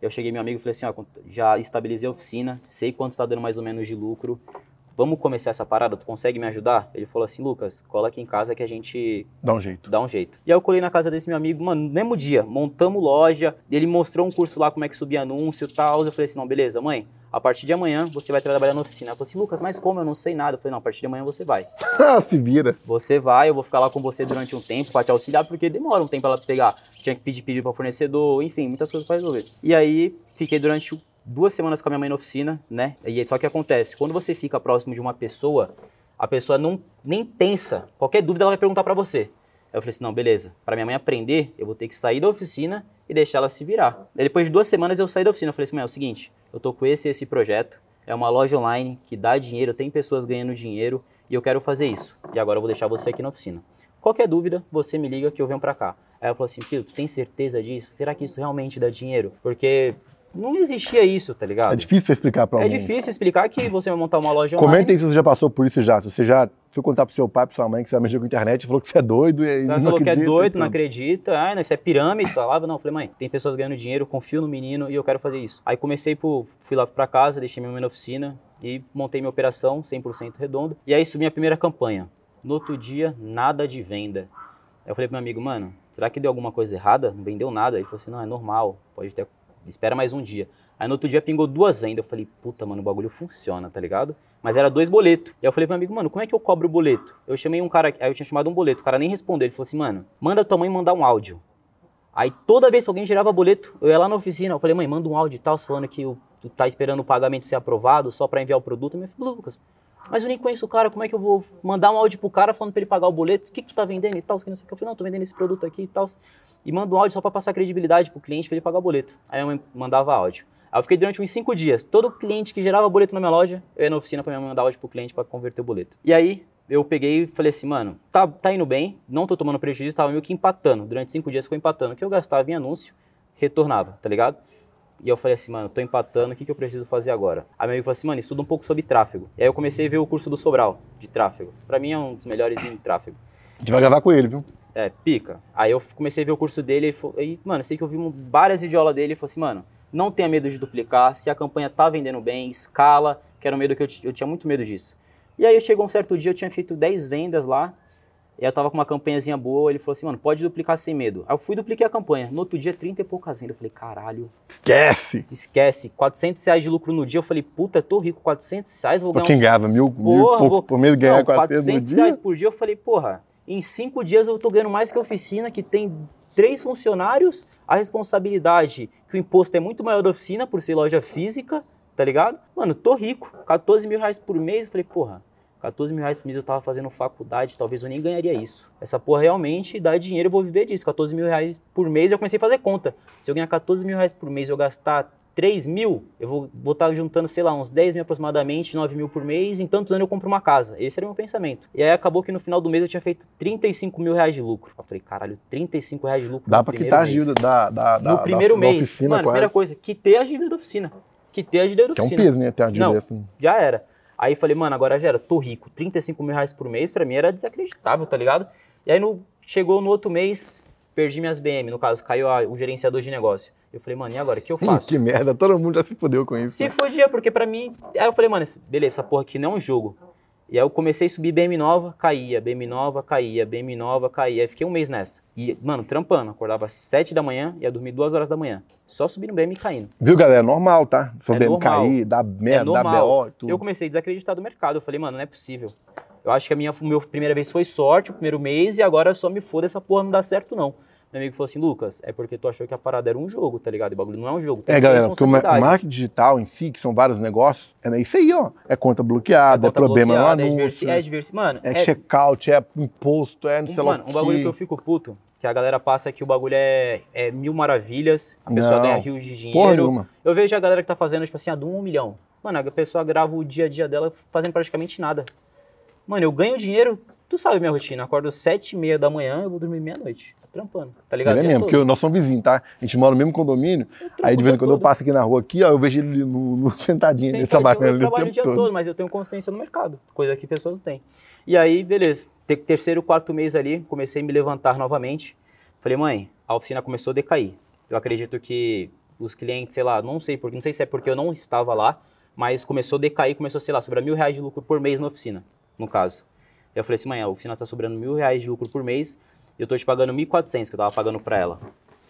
Eu cheguei meu amigo e falei assim, ó, já estabilizei a oficina, sei quanto tá dando mais ou menos de lucro. Vamos começar essa parada, tu consegue me ajudar? Ele falou assim, Lucas, cola aqui em casa que a gente Dá um jeito. dá um jeito. E aí eu colei na casa desse meu amigo, mano, no mesmo dia, montamos loja, ele mostrou um curso lá como é que subia anúncio e tal. Eu falei assim, não, beleza, mãe, a partir de amanhã você vai trabalhar na oficina. Ela falou assim, Lucas, mas como? Eu não sei nada. Eu falei, não, a partir de amanhã você vai. Ah, se vira. Você vai, eu vou ficar lá com você durante um tempo pra te auxiliar, porque demora um tempo pra ela pegar. Tinha que pedir pedir pra fornecedor, enfim, muitas coisas pra resolver. E aí, fiquei durante duas semanas com a minha mãe na oficina, né? E só que acontece, quando você fica próximo de uma pessoa, a pessoa não nem pensa. Qualquer dúvida ela vai perguntar pra você. Aí eu falei assim, não, beleza. Pra minha mãe aprender, eu vou ter que sair da oficina e deixar ela se virar. Aí depois de duas semanas eu saí da oficina. Eu falei assim, mãe, é o seguinte, eu tô com esse esse projeto. É uma loja online que dá dinheiro, tem pessoas ganhando dinheiro e eu quero fazer isso. E agora eu vou deixar você aqui na oficina. Qualquer dúvida, você me liga que eu venho pra cá. Aí ela falou assim, filho, tu tem certeza disso? Será que isso realmente dá dinheiro? Porque não existia isso, tá ligado? É difícil explicar pra É alguém. difícil explicar que você vai montar uma loja online. Comenta aí se você já passou por isso já. Se você já foi contar pro seu pai, pra sua mãe que você vai mexer com a internet e falou que você é doido e não falou que é acredita, doido, não então. acredita. Ah, não, isso é pirâmide. Falava, não. Falei, mãe, tem pessoas ganhando dinheiro, confio no menino e eu quero fazer isso. Aí comecei, por, fui lá pra casa, deixei minha mãe na oficina e montei minha operação 100% redonda. E aí subi a primeira campanha. No outro dia, nada de venda. Aí eu falei pro meu amigo, mano, será que deu alguma coisa errada? Não vendeu nada. Ele falou assim, não, é normal, pode ter, espera mais um dia. Aí no outro dia pingou duas vendas. Eu falei, puta, mano, o bagulho funciona, tá ligado? Mas era dois boletos. E aí eu falei pro meu amigo, mano, como é que eu cobro o boleto? Eu chamei um cara, aí eu tinha chamado um boleto, o cara nem respondeu. Ele falou assim, mano, manda tua mãe mandar um áudio. Aí toda vez que alguém gerava boleto, eu ia lá na oficina, eu falei, mãe, manda um áudio e tal, falando que tu tá esperando o pagamento ser aprovado só pra enviar o produto. Minha falou, Lucas, mas eu nem conheço o cara, como é que eu vou mandar um áudio pro cara falando pra ele pagar o boleto? O que, que tu tá vendendo e tal? Eu falei, não, tô vendendo esse produto aqui e tal. E manda um áudio só pra passar credibilidade pro cliente pra ele pagar o boleto. Aí mãe mandava áudio. Aí eu fiquei durante uns cinco dias. Todo cliente que gerava boleto na minha loja, eu ia na oficina mãe mandar áudio pro cliente pra converter o boleto. E aí, eu peguei e falei assim, mano, tá, tá indo bem, não tô tomando prejuízo, tava meio que empatando. Durante cinco dias ficou empatando. O que eu gastava em anúncio, retornava, tá ligado? E eu falei assim, mano, tô empatando, o que, que eu preciso fazer agora? Aí meu amigo falou assim, mano, estuda um pouco sobre tráfego. E aí eu comecei a ver o curso do Sobral, de tráfego. Pra mim é um dos melhores em tráfego. A gente vai gravar com ele, viu? É, pica. Aí eu comecei a ver o curso dele e, e mano, sei que eu vi um- várias videoaulas dele e falou assim, mano, não tenha medo de duplicar, se a campanha tá vendendo bem, escala, que era um medo que eu, eu tinha muito medo disso. E aí chegou um certo dia, eu tinha feito 10 vendas lá, e eu tava com uma campanhazinha boa, ele falou assim, mano, pode duplicar sem medo. Aí eu fui dupliquei a campanha. No outro dia, 30 e poucas vendas. Eu falei, caralho, Esquece! esquece, 400 reais de lucro no dia. Eu falei, puta, tô rico, 400 reais, vou Pra ganhar quem ganhava mil, mil Porra, pouco vou- por mês, ganhar não, 400 no 400 dia. reais por dia, eu falei, porra, em cinco dias eu tô ganhando mais que a oficina que tem três funcionários, a responsabilidade, que o imposto é muito maior da oficina por ser loja física, tá ligado? Mano, tô rico, 14 mil reais por mês. Eu falei, porra, 14 mil reais por mês eu tava fazendo faculdade, talvez eu nem ganharia isso. Essa porra realmente dá dinheiro, eu vou viver disso. 14 mil reais por mês, eu comecei a fazer conta. Se eu ganhar 14 mil reais por mês eu gastar 3 mil, eu vou estar tá juntando, sei lá, uns 10 mil aproximadamente, 9 mil por mês, em tantos anos eu compro uma casa. Esse era o meu pensamento. E aí acabou que no final do mês eu tinha feito 35 mil reais de lucro. Eu falei, caralho, 35 reais de lucro. Dá pra quitar a dívida da, da, da, No primeiro da, mês. Da oficina, Mano, primeira coisa, quitei a dívida da oficina. Quitei a dívida da oficina. Que é um peso, né? Ter a dívida Não, assim. já era. Aí falei, mano, agora já era, tô rico. 35 mil reais por mês, pra mim era desacreditável, tá ligado? E aí no, chegou no outro mês, perdi minhas BM, no caso, caiu a, o gerenciador de negócio. Eu falei, mano, e agora? O que eu faço? que merda, todo mundo já se fudeu com isso. Se fudia, porque pra mim. Aí eu falei, mano, beleza, essa porra aqui não é um jogo. E aí eu comecei a subir BM nova, caía, BM nova, caía, BM nova, caía. Aí fiquei um mês nessa. E, mano, trampando. Acordava às 7 da manhã, ia dormir 2 horas da manhã. Só subindo BM e caindo. Viu, galera? Normal, tá? Só É BM normal. cair, dá É merda, dá normal. BO e tudo. Eu comecei a desacreditar do mercado. Eu falei, mano, não é possível. Eu acho que a minha, minha primeira vez foi sorte, o primeiro mês, e agora só me foda essa porra não dá certo, não. Meu amigo falou assim, Lucas, é porque tu achou que a parada era um jogo, tá ligado? O bagulho não é um jogo. É, galera, porque o marketing digital em si, que são vários negócios, é isso aí, ó. É conta bloqueada, é, conta problema no bloqueada, é anúncio, diversi- é diversi- Mano, é checkout, é imposto, é não sei Um, lá mano, o um bagulho que eu fico puto, que a galera passa que o bagulho é, é mil maravilhas, a pessoa Não. ganha rios de Porra dinheiro. nenhuma. Eu vejo a galera que tá fazendo, tipo assim, a de um milhão. Mano, a pessoa grava o dia a dia dela fazendo praticamente nada. Mano, eu ganho dinheiro, tu sabe minha rotina, eu acordo sete e meia da manhã, eu vou dormir meia-noite, trampando, tá ligado? É O mesmo, todo. porque nós somos vizinhos, tá? A gente mora no mesmo condomínio, aí de o vez em quando eu todo. passo aqui na rua aqui, ó, eu vejo ele no, no sentadinho, ele Sentadinho, trabalhando eu ali o trabalho o tempo dia todo. todo. mas eu tenho consistência no mercado, coisa que pessoas não têm. E aí, beleza, Te- terceiro, quarto mês ali, comecei a me levantar novamente. Falei, mãe, a oficina começou a decair. Eu acredito que os clientes, sei lá, não sei porque, não sei se é porque eu não estava lá, mas começou a decair, começou, sei lá, sobrar mil reais de lucro por mês na oficina, no caso. Eu falei assim, mãe, a oficina tá sobrando mil reais de lucro por mês, eu tô te pagando 1.400 que eu tava pagando pra ela.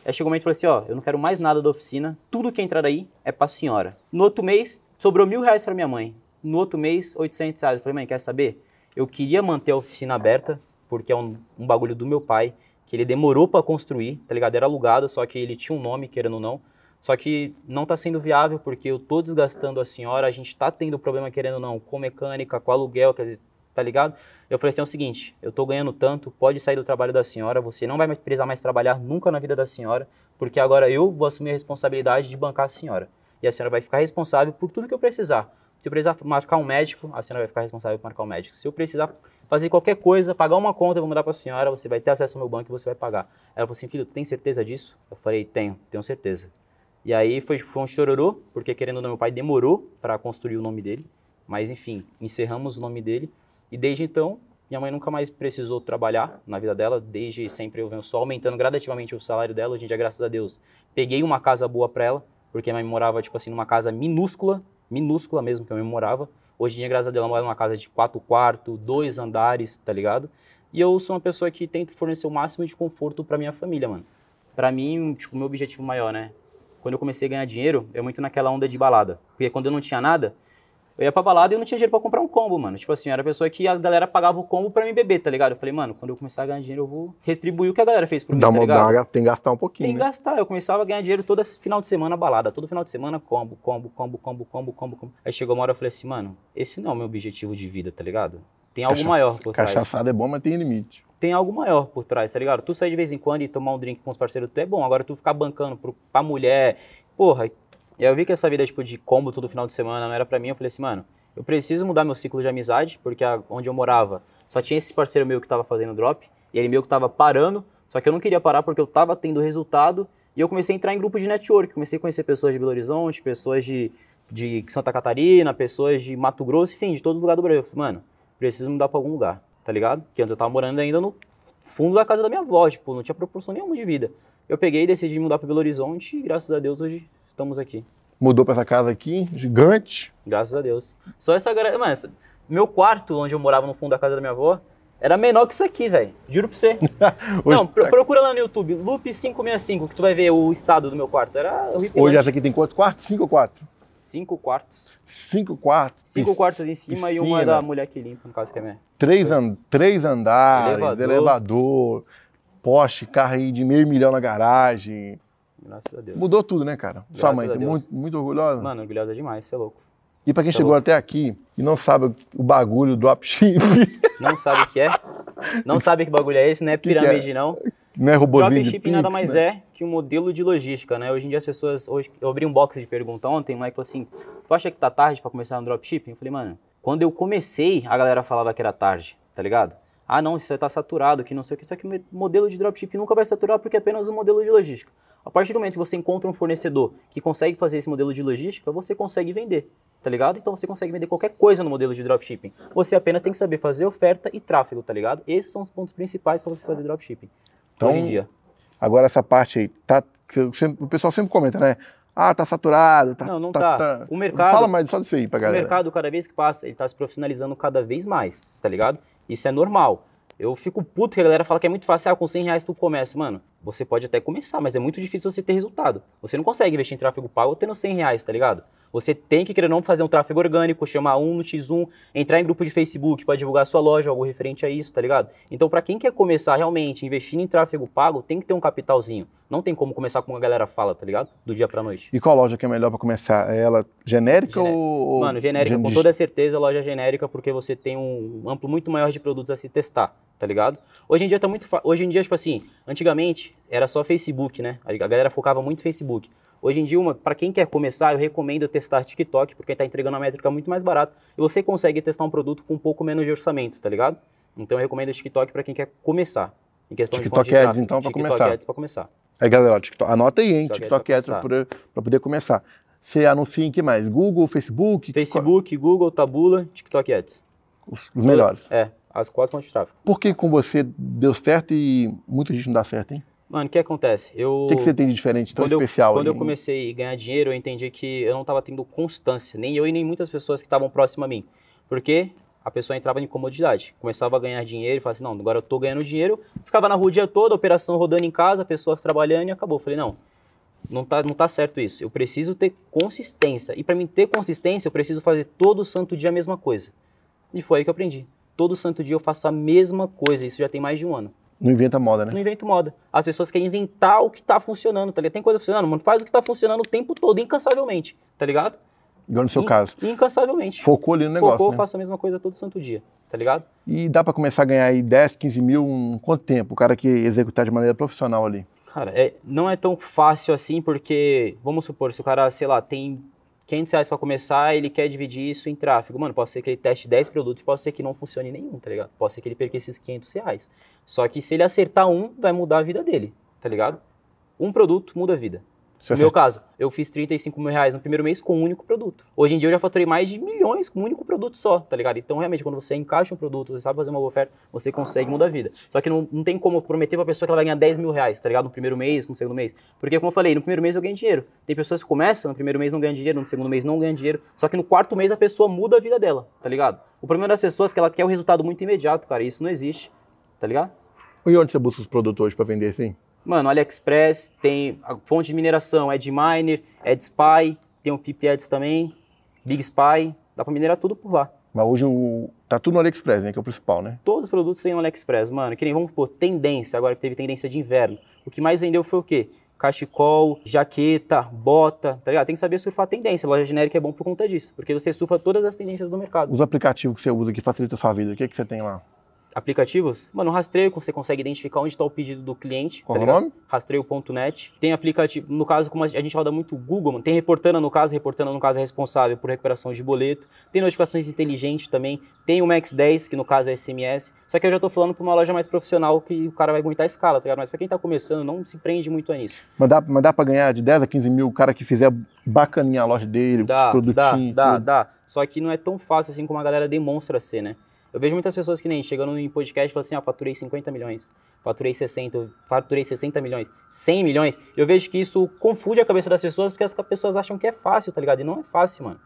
Aí chegou um momento e falei assim, ó, eu não quero mais nada da oficina, tudo que entrar daí é pra senhora. No outro mês, sobrou mil reais pra minha mãe. No outro mês, 800 reais. Eu falei, mãe, quer saber? Eu queria manter a oficina aberta, porque é um, um bagulho do meu pai, que ele demorou pra construir, tá ligado? Era alugado, só que ele tinha um nome, querendo ou não. Só que não tá sendo viável, porque eu tô desgastando a senhora, a gente tá tendo problema, querendo ou não, com mecânica, com aluguel, que às vezes, tá ligado? Eu falei assim, é o seguinte, eu tô ganhando tanto, pode sair do trabalho da senhora, você não vai precisar mais trabalhar nunca na vida da senhora, porque agora eu vou assumir a responsabilidade de bancar a senhora. E a senhora vai ficar responsável por tudo que eu precisar. Se eu precisar marcar um médico, a senhora vai ficar responsável por marcar um médico. Se eu precisar fazer qualquer coisa, pagar uma conta, eu vou mandar para a senhora, você vai ter acesso ao meu banco e você vai pagar. Ela falou assim, filho, tu tem certeza disso? Eu falei, tenho, tenho certeza. E aí foi, foi um chororô, porque querendo ou não, meu pai demorou para construir o nome dele. Mas enfim, encerramos o nome dele. E desde então, minha mãe nunca mais precisou trabalhar na vida dela. Desde sempre eu venho só aumentando gradativamente o salário dela. Hoje em dia, graças a Deus, peguei uma casa boa para ela, porque a mãe morava, tipo assim, numa casa minúscula, minúscula mesmo, que mãe morava. Hoje em dia, graças a Deus, ela mora numa casa de quatro quartos, dois andares, tá ligado? E eu sou uma pessoa que tento fornecer o máximo de conforto para minha família, mano. Para mim, tipo, meu objetivo maior, né? Quando eu comecei a ganhar dinheiro, eu muito naquela onda de balada. Porque quando eu não tinha nada, eu ia pra balada e eu não tinha dinheiro pra comprar um combo, mano. Tipo assim, era a pessoa que a galera pagava o combo pra mim beber, tá ligado? Eu falei, mano, quando eu começar a ganhar dinheiro, eu vou retribuir o que a galera fez por mim, Dá tá uma, ligado? dá uma- tem que gastar um pouquinho, Tem que né? gastar. Eu começava a ganhar dinheiro todo final de semana balada. Todo final de semana combo, combo, combo, combo, combo, combo, combo. Aí chegou uma hora eu falei assim, mano, esse não é o meu objetivo de vida, tá ligado? Tem algo Cachaça- maior por trás. Cachaçada é bom, mas tem limite. Tem algo maior por trás, tá ligado? Tu sair de vez em quando e tomar um drink com os parceiros, tu é bom. Agora tu ficar bancando pro, pra mulher, porra. Eu vi que essa vida, tipo, de combo todo final de semana não era pra mim. Eu falei assim, mano, eu preciso mudar meu ciclo de amizade, porque a- onde eu morava só tinha esse parceiro meu que tava fazendo drop, e ele meu que tava parando, só que eu não queria parar porque eu tava tendo resultado, e eu comecei a entrar em grupo de network, comecei a conhecer pessoas de Belo Horizonte, pessoas de, de Santa Catarina, pessoas de Mato Grosso, enfim, de todo lugar do Brasil. Eu falei, mano, preciso mudar pra algum lugar, tá ligado? Porque antes eu tava morando ainda no fundo da casa da minha avó, tipo, não tinha proporção nenhuma de vida. Eu peguei e decidi mudar pra Belo Horizonte, e graças a Deus hoje estamos aqui. Mudou pra essa casa aqui, gigante. Graças a Deus. Só essa. Mano, essa- meu quarto, onde eu morava no fundo da casa da minha avó, era menor que isso aqui, velho. Juro pra você. Não, pro- procura lá no YouTube, Loop 565, que tu vai ver o estado do meu quarto. Era horripilante. hoje essa aqui tem quantos quartos? Cinco ou quatro? Cinco quartos. Cinco quartos. Cinco piscina, quartos em cima e uma piscina. da mulher que limpa, no caso que é minha. Três, an- três andares, Elevador. elevador. Porsche, carro aí de meio milhão na garagem. Graças a Deus. Mudou tudo, né, cara? Sua Graças mãe a tá muito, muito orgulhosa. Mano, orgulhosa demais, você é louco. E pra quem Tá chegou bom. até aqui e não sabe o bagulho do dropship, Não sabe o que é? Não sabe que bagulho é esse, não é que é? pirâmide, não. não é robozinho de Dropshipping nada Pix, mais né? é que um modelo de logística, né? Hoje em dia as pessoas. Hoje, eu abri um box de pergunta ontem, o moleque falou assim: Tu acha que tá tarde pra começar no dropshipping? Eu falei, mano, quando eu comecei, a galera falava que era tarde, tá ligado? Ah, não, isso aí tá saturado, que não sei o que. Isso aqui, o modelo de dropshipping nunca vai saturar porque é apenas um modelo de logística. A partir do momento que você encontra um fornecedor que consegue fazer esse modelo de logística, você consegue vender, tá ligado? Então você consegue vender qualquer coisa no modelo de dropshipping. Você apenas tem que saber fazer oferta e tráfego, tá ligado? Esses são os pontos principais para você fazer dropshipping. Então, hoje em dia. Agora essa parte aí, tá, o pessoal sempre comenta, né? Ah, tá saturado, tá... Não, não tá. O mercado- Fala mais só disso aí pra O galera. mercado, cada vez que passa, ele tá se profissionalizando cada vez mais, tá ligado? Isso é normal. Eu fico puto que a galera fala que é muito fácil, ah, com 100 reais tu começa. Mano, você pode até começar, mas é muito difícil você ter resultado. Você não consegue investir em tráfego pago tendo 100 reais, tá ligado? Você tem que, querer não, fazer um tráfego orgânico, chamar um no X1, entrar em grupo de Facebook para divulgar sua loja, algo referente a isso, tá ligado? Então, para quem quer começar realmente investindo em tráfego pago, tem que ter um capitalzinho. Não tem como começar como a galera fala, tá ligado? Do dia pra noite. E qual loja que é melhor pra começar? É ela genérica Genérica. ou... Mano, genérica, de- com toda certeza, loja genérica, porque você tem um amplo muito maior de produtos a se testar, tá ligado? Hoje em dia tá muito fa- Hoje em dia, tipo assim, antigamente era só Facebook, né? A galera focava muito em Facebook. Hoje em dia, uma, para quem quer começar, eu recomendo testar TikTok, porque tá entregando uma métrica muito mais barata e você consegue testar um produto com um pouco menos de orçamento, tá ligado? Então eu recomendo o TikTok para quem quer começar. Em questão TikTok de Ads, então, pra TikTok começar. Ads pra começar. Aí, galera, ó, TikTok, anota aí, hein? TikTok TikTok é Ads pra pra poder, começar. Você anuncia em que mais? Google, Facebook? Facebook, Google, Tabula, TikTok Ads. Os melhores. É, as quatro fontes de tráfego. Por que com você deu certo e muita gente não dá certo, hein? Mano, o que acontece? Eu... O que, que você tem de diferente, tão quando eu, especial quando aí? eu comecei a ganhar dinheiro, eu entendi que eu não estava tendo constância, nem eu e nem muitas pessoas que estavam próximas a mim. Porque a pessoa entrava em comodidade, começava a ganhar dinheiro e falava assim, não, agora eu tô ganhando dinheiro, ficava na rua o dia todo, a operação rodando em casa, pessoas trabalhando e acabou. Eu falei, não, não tá, não tá certo isso. Eu preciso ter consistência. E para mim ter consistência, eu preciso fazer todo santo dia a mesma coisa. E foi aí que eu aprendi. Todo santo dia eu faço a mesma coisa. Isso já tem mais de um ano. Não inventa moda, né? Não invento moda. As pessoas querem inventar o que tá funcionando, tá ligado? Tem coisa funcionando, mano. Faz o que tá funcionando o tempo todo, incansavelmente, tá ligado? Igual no seu In- caso. Incansavelmente. Focou ali no negócio, Focou, né? faço a mesma coisa todo santo dia, tá ligado? E dá pra começar a ganhar aí 10, 15 mil em quanto tempo? O cara que executar de maneira profissional ali. Cara, é, não é tão fácil assim, porque, vamos supor, se o cara, sei lá, tem 500 reais pra começar, ele quer dividir isso em tráfego. Mano, pode ser que ele teste 10 produtos e pode ser que não funcione nenhum, tá ligado? Pode ser que ele perca esses 500 reais. Só que se ele acertar um, vai mudar a vida dele, tá ligado? Um produto muda a vida. No meu caso, eu fiz 35 mil reais no primeiro mês com um único produto. Hoje em dia eu já faturei mais de milhões com um único produto só, tá ligado? Então, realmente, quando você encaixa um produto, você sabe fazer uma boa oferta, você consegue mudar a vida. Só que não, não tem como prometer pra pessoa que ela vai ganhar 10 mil reais, tá ligado? No primeiro mês, no segundo mês. Porque, como eu falei, no primeiro mês eu ganho dinheiro. Tem pessoas que começam, no primeiro mês não ganham dinheiro, no segundo mês não ganham dinheiro. Só que no quarto mês a pessoa muda a vida dela, tá ligado? O problema das pessoas é que ela quer o resultado muito imediato, cara. E isso não existe, tá ligado? E onde você busca os produtos hoje pra vender assim? Mano, AliExpress, tem a fonte de mineração, AdMiner, AdSpy, tem o PipAds também, Big Spy, dá pra minerar tudo por lá. Mas hoje o... tá tudo no AliExpress, né? Que é o principal, né? Todos os produtos tem no AliExpress, mano. Que nem, vamos pôr, tendência, agora que teve tendência de inverno. O que mais vendeu foi o quê? Cachecol, jaqueta, bota, tá ligado? Tem que saber surfar tendência. Loja genérica é bom por conta disso, porque você surfa todas as tendências do mercado. Os aplicativos que você usa que facilitam a sua vida, o que, que você tem lá? Aplicativos? Mano, rastreio, você consegue identificar onde está o pedido do cliente. Qual tá o nome? Rastreio.net. Tem aplicativo, no caso, como a gente roda muito Google, mano, tem Reportana no caso, Reportana no caso é responsável por recuperação de boleto. Tem notificações inteligentes também. Tem o Max 10, que no caso é SMS. Só que eu já tô falando para uma loja mais profissional que o cara vai aguentar a escala, tá ligado? Mas para quem tá começando, não se prende muito a nisso. Mas dá, mas dá pra ganhar de 10 a 15 mil o cara que fizer bacaninha a loja dele, Dá, os dá, dá, tudo. dá. Só que não é tão fácil assim como a galera demonstra ser, né? Eu vejo muitas pessoas que nem chegando em podcast e falam assim, ah, faturei 50 milhões, faturei 60, faturei 60 milhões, 100 milhões. Eu vejo que isso confunde a cabeça das pessoas porque as pessoas acham que é fácil, tá ligado? E não é fácil, mano.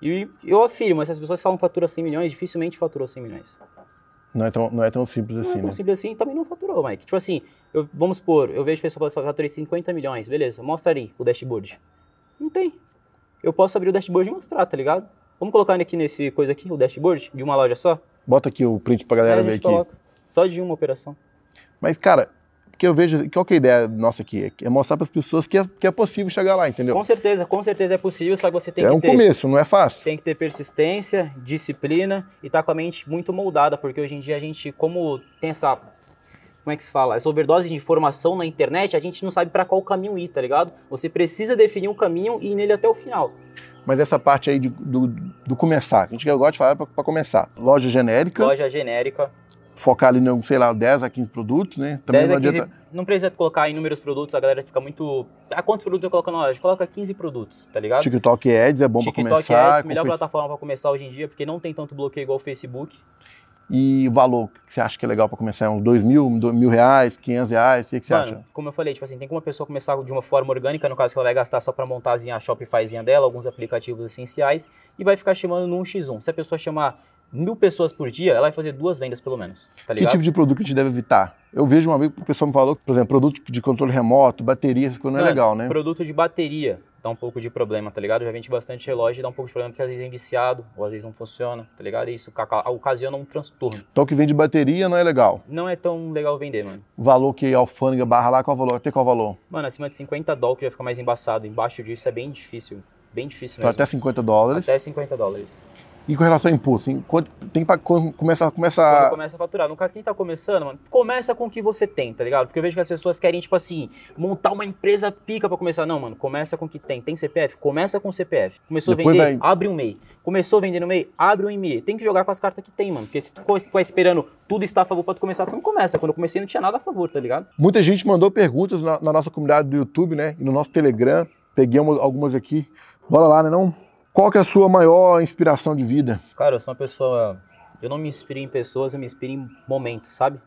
E eu afirmo, essas pessoas que falam fatura 100 milhões, dificilmente faturou 100 milhões. Não, é tão, não é tão simples Não assim, é tão né? simples assim, também não faturou, Mike. Tipo assim, eu- vamos supor, eu vejo pessoas falando, faturei 50 milhões, beleza, mostra aí o dashboard. Não tem. Eu posso abrir o dashboard e mostrar, tá ligado? Vamos colocar aqui nesse coisa aqui, o dashboard de uma loja só? Bota aqui o print pra galera a ver aqui. coloca. Só de uma operação. Mas, cara, porque eu vejo, qual que é a ideia nossa aqui? É mostrar para as pessoas que é, que é possível chegar lá, entendeu? Com certeza, com certeza é possível, só que você tem é que um ter. começo, não é fácil. Tem que ter persistência, disciplina e estar tá com a mente muito moldada, porque hoje em dia a gente, como tem essa como é que se fala? Essa overdose de informação na internet, a gente não sabe para qual caminho ir, tá ligado? Você precisa definir um caminho e ir nele até o final. Mas essa parte aí de, do, do começar, a gente gosta de falar para começar. Loja genérica. Loja genérica. Focar ali, no, sei lá, 10 a 15 produtos, né? Também 10 a 15, não, adianta... não precisa colocar inúmeros produtos, a galera fica muito. Ah, quantos produtos eu coloco na loja? Coloca 15 produtos, tá ligado? TikTok Ads é bom para começar. TikTok Ads, melhor plataforma para começar hoje em dia, porque não tem tanto bloqueio igual o Facebook. E o valor que você acha que é legal para começar? É uns dois mil, dois mil reais, quinhentos reais? O que, que você Mano, acha? como eu falei, tipo assim, tem como uma pessoa começar de uma forma orgânica, no caso que ela vai gastar só para montar a Shopifyzinha dela, alguns aplicativos essenciais, e vai ficar chamando no 1x1. Se a pessoa chamar mil pessoas por dia, ela vai fazer duas vendas pelo menos. Tá que tipo de produto que a gente deve evitar? Eu vejo vez que o pessoal me falou, por exemplo, produto de controle remoto, bateria, coisas não é legal, né? Produto de bateria dá um pouco de problema, tá ligado? Já vende bastante relógio e dá um pouco de problema porque às vezes é viciado, ou às vezes não funciona, tá ligado? E isso ocasiona um transtorno. Então o que vende bateria não é legal? Não é tão legal vender, mano. Valor que alfândega barra lá, qual valor? Tem qual valor? Mano, acima de 50 dólares que vai ficar mais embaçado. Embaixo disso é bem difícil. Bem difícil então, mesmo. até 50 dólares? Até 50 dólares. E com relação ao impulso, tem para começar, começar... Quando começa a faturar. No caso, quem tá começando, mano, começa com o que você tem, tá ligado? Porque eu vejo que as pessoas querem, tipo assim, montar uma empresa pica para começar. Não, mano, começa com o que tem. Tem CPF? Começa com CPF. Começou Depois a vender? Vai... Abre um MEI. Começou a vender no MEI? Abre um MEI. Tem que jogar com as cartas que tem, mano. Porque se tu for esperando tudo estar a favor pra tu começar, tu não começa. Quando eu comecei não tinha nada a favor, tá ligado? Muita gente mandou perguntas na, na nossa comunidade do YouTube, né? E no nosso Telegram. Peguei algumas aqui. Bora lá, né não? Qual que é a sua maior inspiração de vida? Cara, eu sou uma pessoa. Eu não me inspiro em pessoas, eu me inspiro em momentos, sabe?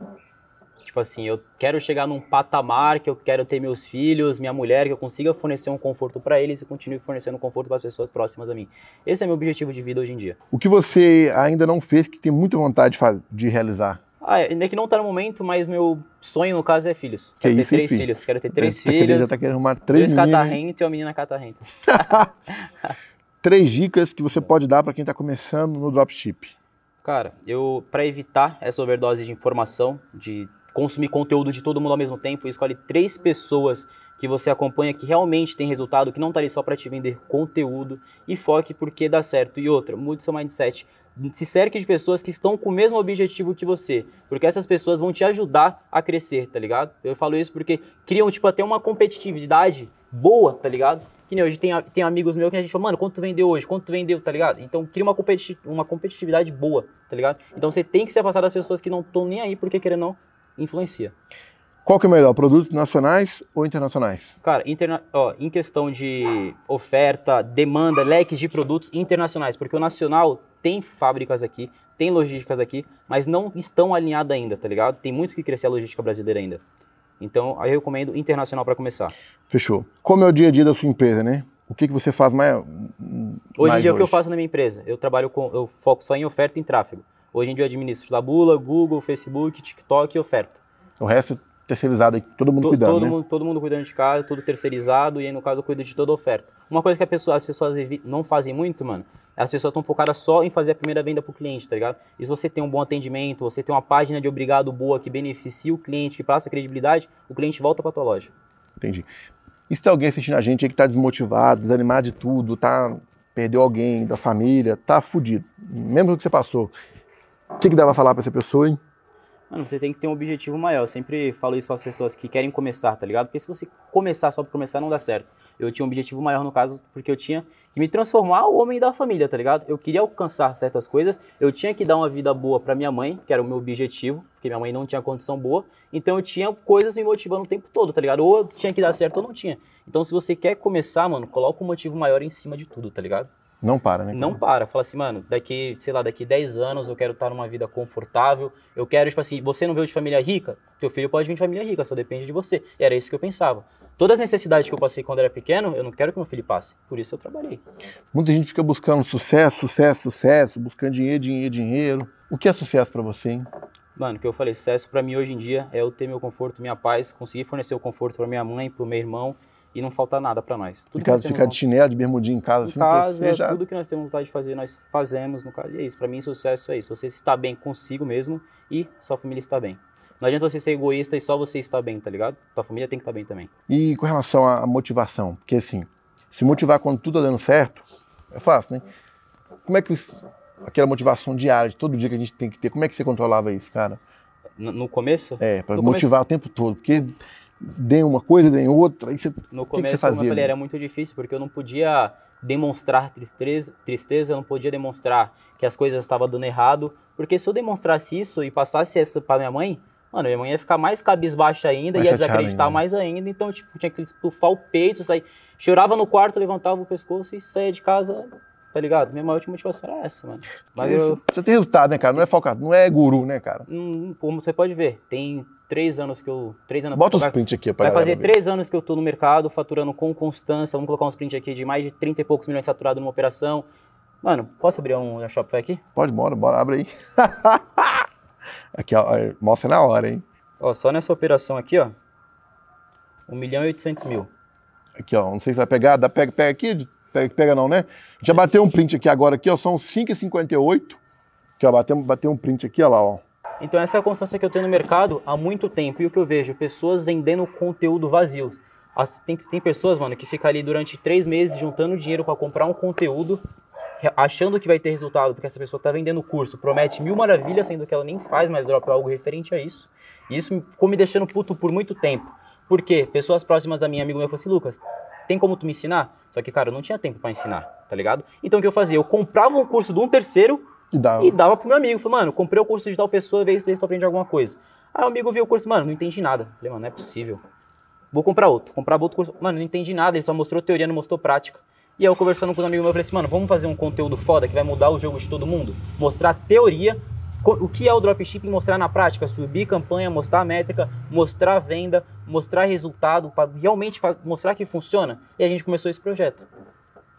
Tipo assim, eu quero chegar num patamar que eu quero ter meus filhos, minha mulher, que eu consiga fornecer um conforto para eles e continue fornecendo conforto para as pessoas próximas a mim. Esse é meu objetivo de vida hoje em dia. O que você ainda não fez que tem muita vontade de, fazer, de realizar? Ah, é que não tá no momento, mas meu sonho, no caso, é filhos. Quero que ter isso, três filho? filhos. Quero ter três tá filhos. já tá querendo arrumar três Dois catarrentos e uma menina catarrenta. três dicas que você pode dar para quem está começando no dropship? Cara, eu para evitar essa overdose de informação, de consumir conteúdo de todo mundo ao mesmo tempo, escolhe três pessoas que você acompanha que realmente tem resultado, que não está ali só para te vender conteúdo e foque porque dá certo. E outra, mude seu mindset. Se cerque de pessoas que estão com o mesmo objetivo que você, porque essas pessoas vão te ajudar a crescer, tá ligado? Eu falo isso porque criam, tipo, até uma competitividade boa, tá ligado? Que nem hoje tem, tem amigos meus que a gente fala, mano, quanto tu vendeu hoje? Quanto tu vendeu, tá ligado? Então cria uma, competi uma competitividade boa, tá ligado? Então você tem que se afastar das pessoas que não estão nem aí porque querendo não influencia. Qual que é melhor, produtos nacionais ou internacionais? Cara, interna ó, em questão de oferta, demanda, leques de produtos internacionais, porque o nacional tem fábricas aqui, tem logísticas aqui, mas não estão alinhadas ainda, tá ligado? Tem muito que crescer a logística brasileira ainda. Então, aí eu recomendo internacional para começar. Fechou. Como é o dia a dia da sua empresa, né? O que, que você faz mais. Hoje em dia, hoje? o que eu faço na minha empresa? Eu trabalho com. Eu foco só em oferta e em tráfego. Hoje em dia, eu administro Labula, Google, Facebook, TikTok e oferta. O resto terceirizado aí, todo mundo cuidando, todo né? Mundo, todo mundo cuidando de casa, tudo terceirizado, e aí, no caso, eu cuido de toda a oferta. Uma coisa que pessoa, as pessoas não fazem muito, mano, as pessoas estão focadas só em fazer a primeira venda para o cliente, tá ligado? E se você tem um bom atendimento, você tem uma página de obrigado boa que beneficia o cliente, que passa credibilidade, o cliente volta para tua loja. Entendi. E se tem alguém assistindo a gente aí que tá desmotivado, desanimado de tudo, tá perdeu alguém da família, tá fudido, mesmo que você passou, o que, que dá pra falar para essa pessoa, hein? Mano, você tem que ter um objetivo maior. Eu sempre falo isso para as pessoas que querem começar, tá ligado? Porque se você começar só por começar, não dá certo. Eu tinha um objetivo maior no caso, porque eu tinha que me transformar o homem da família, tá ligado? Eu queria alcançar certas coisas, eu tinha que dar uma vida boa para minha mãe, que era o meu objetivo, porque minha mãe não tinha condição boa. Então eu tinha coisas me motivando o tempo todo, tá ligado? Ou tinha que dar certo ou não tinha. Então se você quer começar, mano, coloca um motivo maior em cima de tudo, tá ligado? Não para, né? Não para. Fala assim, mano, daqui, sei lá, daqui 10 anos eu quero estar numa vida confortável. Eu quero, tipo assim, você não veio de família rica? Teu filho pode vir de família rica, só depende de você. E era isso que eu pensava. Todas as necessidades que eu passei quando era pequeno, eu não quero que meu filho passe. Por isso eu trabalhei. Muita gente fica buscando sucesso, sucesso, sucesso, buscando dinheiro, dinheiro, dinheiro. O que é sucesso para você, hein? Mano, o que eu falei, sucesso para mim hoje em dia é eu ter meu conforto, minha paz, conseguir fornecer o conforto para minha mãe, para o meu irmão e não faltar nada para nós. Tudo caso ficar de chinelo, de bermudinho em casa, em assim, casa, é já... tudo que nós temos vontade de fazer, nós fazemos, no caso, e é isso. Para mim, sucesso é isso. Você está bem consigo mesmo e sua família está bem. Não adianta você ser egoísta e só você estar bem, tá ligado? Tua família tem que estar bem também. E com relação à motivação, porque assim, se motivar quando tudo tá dando certo, é fácil, né? Como é que aquela motivação diária, de todo dia que a gente tem que ter, como é que você controlava isso, cara? No, no começo? É, pra No motivar o tempo todo, porque dê uma coisa, dê outra, aí você. No que começo, você como eu falei, né? era muito difícil, porque eu não podia demonstrar tristeza, tristeza, eu não podia demonstrar que as coisas estavam dando errado, porque se eu demonstrasse isso e passasse isso pra minha mãe, mano, minha mãe ia ficar mais cabisbaixa ainda, Mais ia desacreditar ainda. mais ainda, então, tipo, tinha que estufar o peito, sair, chorava no quarto, levantava o pescoço e saía de casa, tá ligado? Minha maior motivação era essa, mano. Mas eu, Você tem resultado, né, cara? Não é focado, não é guru, né, cara? hum, como você pode ver, tem três anos que eu, três anos Bota os prints aqui Vai fazer três anos que eu tô no mercado, faturando com constância. Vamos colocar uns print aqui de mais de 30 e poucos milhões faturados numa operação. Mano, posso abrir um Shopify aqui? Pode, bora, bora, abre aí. aqui, ó, mostra na hora, hein? Ó, só nessa operação aqui, ó. 1 milhão e 800 mil. Aqui, ó, não sei se vai pegar, dá, pega, pega aqui, pega, pega não, né? Já bateu um print aqui agora, aqui, ó, são 5,58. Aqui, ó, bateu, bateu um print aqui, ó lá, ó. Então essa é a constância que eu tenho no mercado há muito tempo. E o que eu vejo? Pessoas vendendo conteúdo vazio. Tem, tem pessoas, mano, que ficam ali durante três meses juntando dinheiro para comprar um conteúdo, achando que vai ter resultado, porque essa pessoa tá vendendo curso, promete mil maravilhas, sendo que ela nem faz mais drop algo referente a isso. E isso ficou me deixando puto por muito tempo. Por quê? Pessoas próximas a mim, amigo meu, falaram assim, Lucas, tem como tu me ensinar? Só que, cara, eu não tinha tempo para ensinar, tá ligado? Então o que eu fazia? Eu comprava um curso de um terceiro E dá. e dava pro meu amigo. Falei, mano, comprei o curso de tal pessoa, vê se tu aprende alguma coisa. Aí o amigo viu o curso, mano, não entendi nada. Falei, mano, não é possível. Vou comprar outro. Comprava outro curso. Mano, não entendi nada, ele só mostrou teoria, não mostrou prática. E aí eu conversando com um amigo meu, eu falei assim, mano, vamos fazer um conteúdo foda que vai mudar o jogo de todo mundo? Mostrar teoria, o que é o dropshipping, mostrar na prática, subir campanha, mostrar a métrica, mostrar a venda, mostrar resultado, para realmente mostrar que funciona. E a gente começou esse projeto.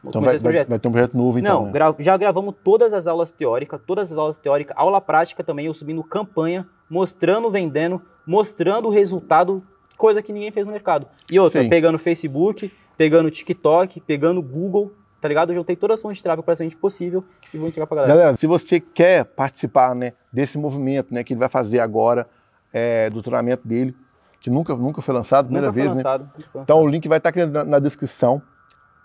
Então vai, vai, vai ter um projeto novo, então. Não, né? gra- já gravamos todas as aulas teóricas, todas as aulas teóricas, aula prática também, eu subindo campanha, mostrando, vendendo, mostrando o resultado, coisa que ninguém fez no mercado. E outra, Sim. pegando Facebook, pegando TikTok, pegando Google, tá ligado? Eu juntei todas as fontes de tráfego praticamente possível e vou entregar pra galera. Galera, se você quer participar né, desse movimento né, que ele vai fazer agora, é, do treinamento dele, que nunca, nunca foi lançado, primeira Nunca foi vez, né? lançado. nunca foi Então o link vai estar aqui na, na descrição.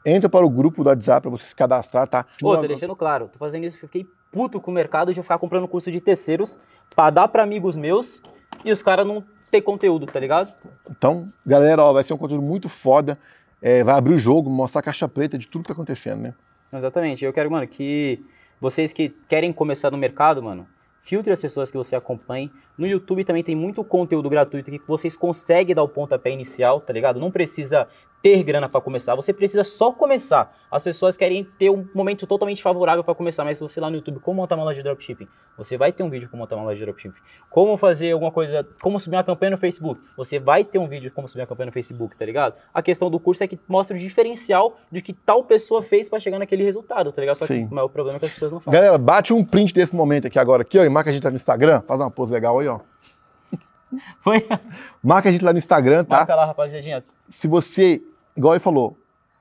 Entra para o grupo do WhatsApp para você se cadastrar, tá? Outra, deixando claro, tô fazendo isso, fiquei puto com o mercado de eu ficar comprando curso de terceiros pra dar pra amigos meus e os caras não ter conteúdo, tá ligado? Então, galera, ó, vai ser um conteúdo muito foda. É, vai abrir o jogo, mostrar a caixa preta de tudo que tá acontecendo, né? Exatamente. Eu quero, mano, que vocês que querem começar no mercado, mano, filtre as pessoas que você acompanha. No YouTube também tem muito conteúdo gratuito que vocês conseguem dar o pontapé inicial, tá ligado? Não precisa ter grana pra começar, você precisa só começar. As pessoas querem ter um momento totalmente favorável pra começar, mas se você lá no YouTube, como montar uma loja de dropshipping, você vai ter um vídeo como montar uma loja de dropshipping. Como fazer alguma coisa, como subir uma campanha no Facebook, você vai ter um vídeo de como subir uma campanha no Facebook, tá ligado? A questão do curso é que mostra o diferencial de que tal pessoa fez pra chegar naquele resultado, tá ligado? Só Sim. que o problema é que as pessoas não falam. Galera, bate um print desse momento aqui agora, aqui, ó, e marca a gente lá no Instagram. Faz uma pose legal aí, ó. Foi? Marca a gente lá no Instagram, tá? Marca lá, rapaziadinha. se você, igual ele falou,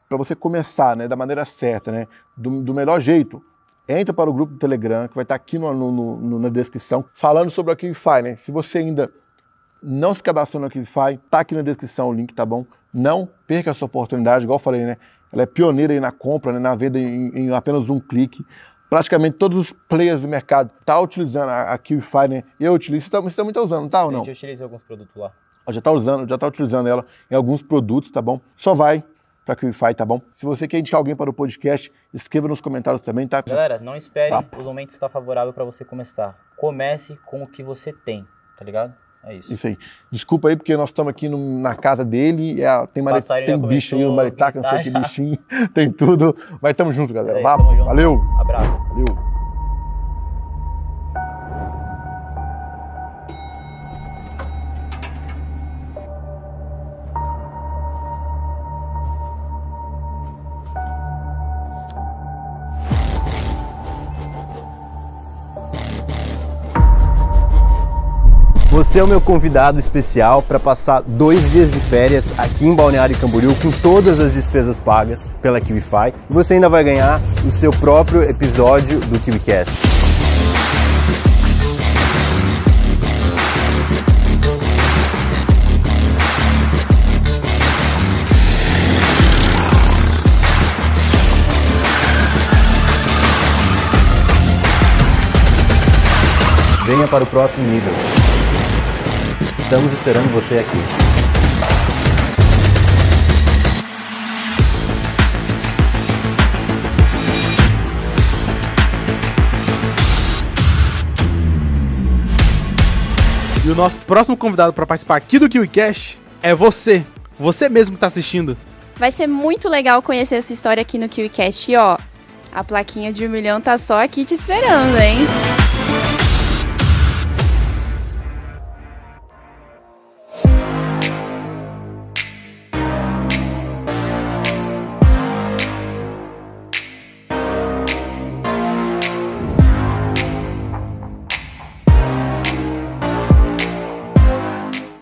para você começar, né, da maneira certa, né, do, do melhor jeito, entra para o grupo do Telegram, que vai estar aqui no, no- no- na descrição, falando sobre a Kivify, né? Se você ainda não se cadastrou na Kivify, tá aqui na descrição o link, tá bom? Não perca essa oportunidade, igual eu falei, né? Ela é pioneira aí na compra, né, na venda em, em apenas um clique. Praticamente todos os players do mercado tá utilizando a, a Kivify, né? Eu utilizo, você, tá, também tá usando, tá ou não? Gente, eu utilizei alguns produtos lá. Já está usando, já tá utilizando ela em alguns produtos, tá bom? Só vai para Qify, tá bom? Se você quer indicar alguém para o podcast, escreva nos comentários também, tá? Galera, não espere Papo. os momentos estar favorável pra você começar. Comece com o que você tem, tá ligado? É isso. Isso aí. Desculpa aí, porque nós estamos aqui no- na casa dele, a- tem, Passarinho tem bicho aí, o maritaca, não sei que bichinho, tem tudo. Mas tamo junto, galera. É valeu, Abraço. valeu. Você é o meu convidado especial para passar dois dias de férias aqui em Balneário Camboriú com todas as despesas pagas pela KiwiFi e você ainda vai ganhar o seu próprio episódio do KiwiCast. Venha para o próximo nível. Estamos esperando você aqui. E o nosso próximo convidado para participar aqui do KiwiCast é você. Você mesmo que está assistindo. Vai ser muito legal conhecer essa história aqui no KiwiCast. E ó, a plaquinha de um milhão tá só aqui te esperando, hein?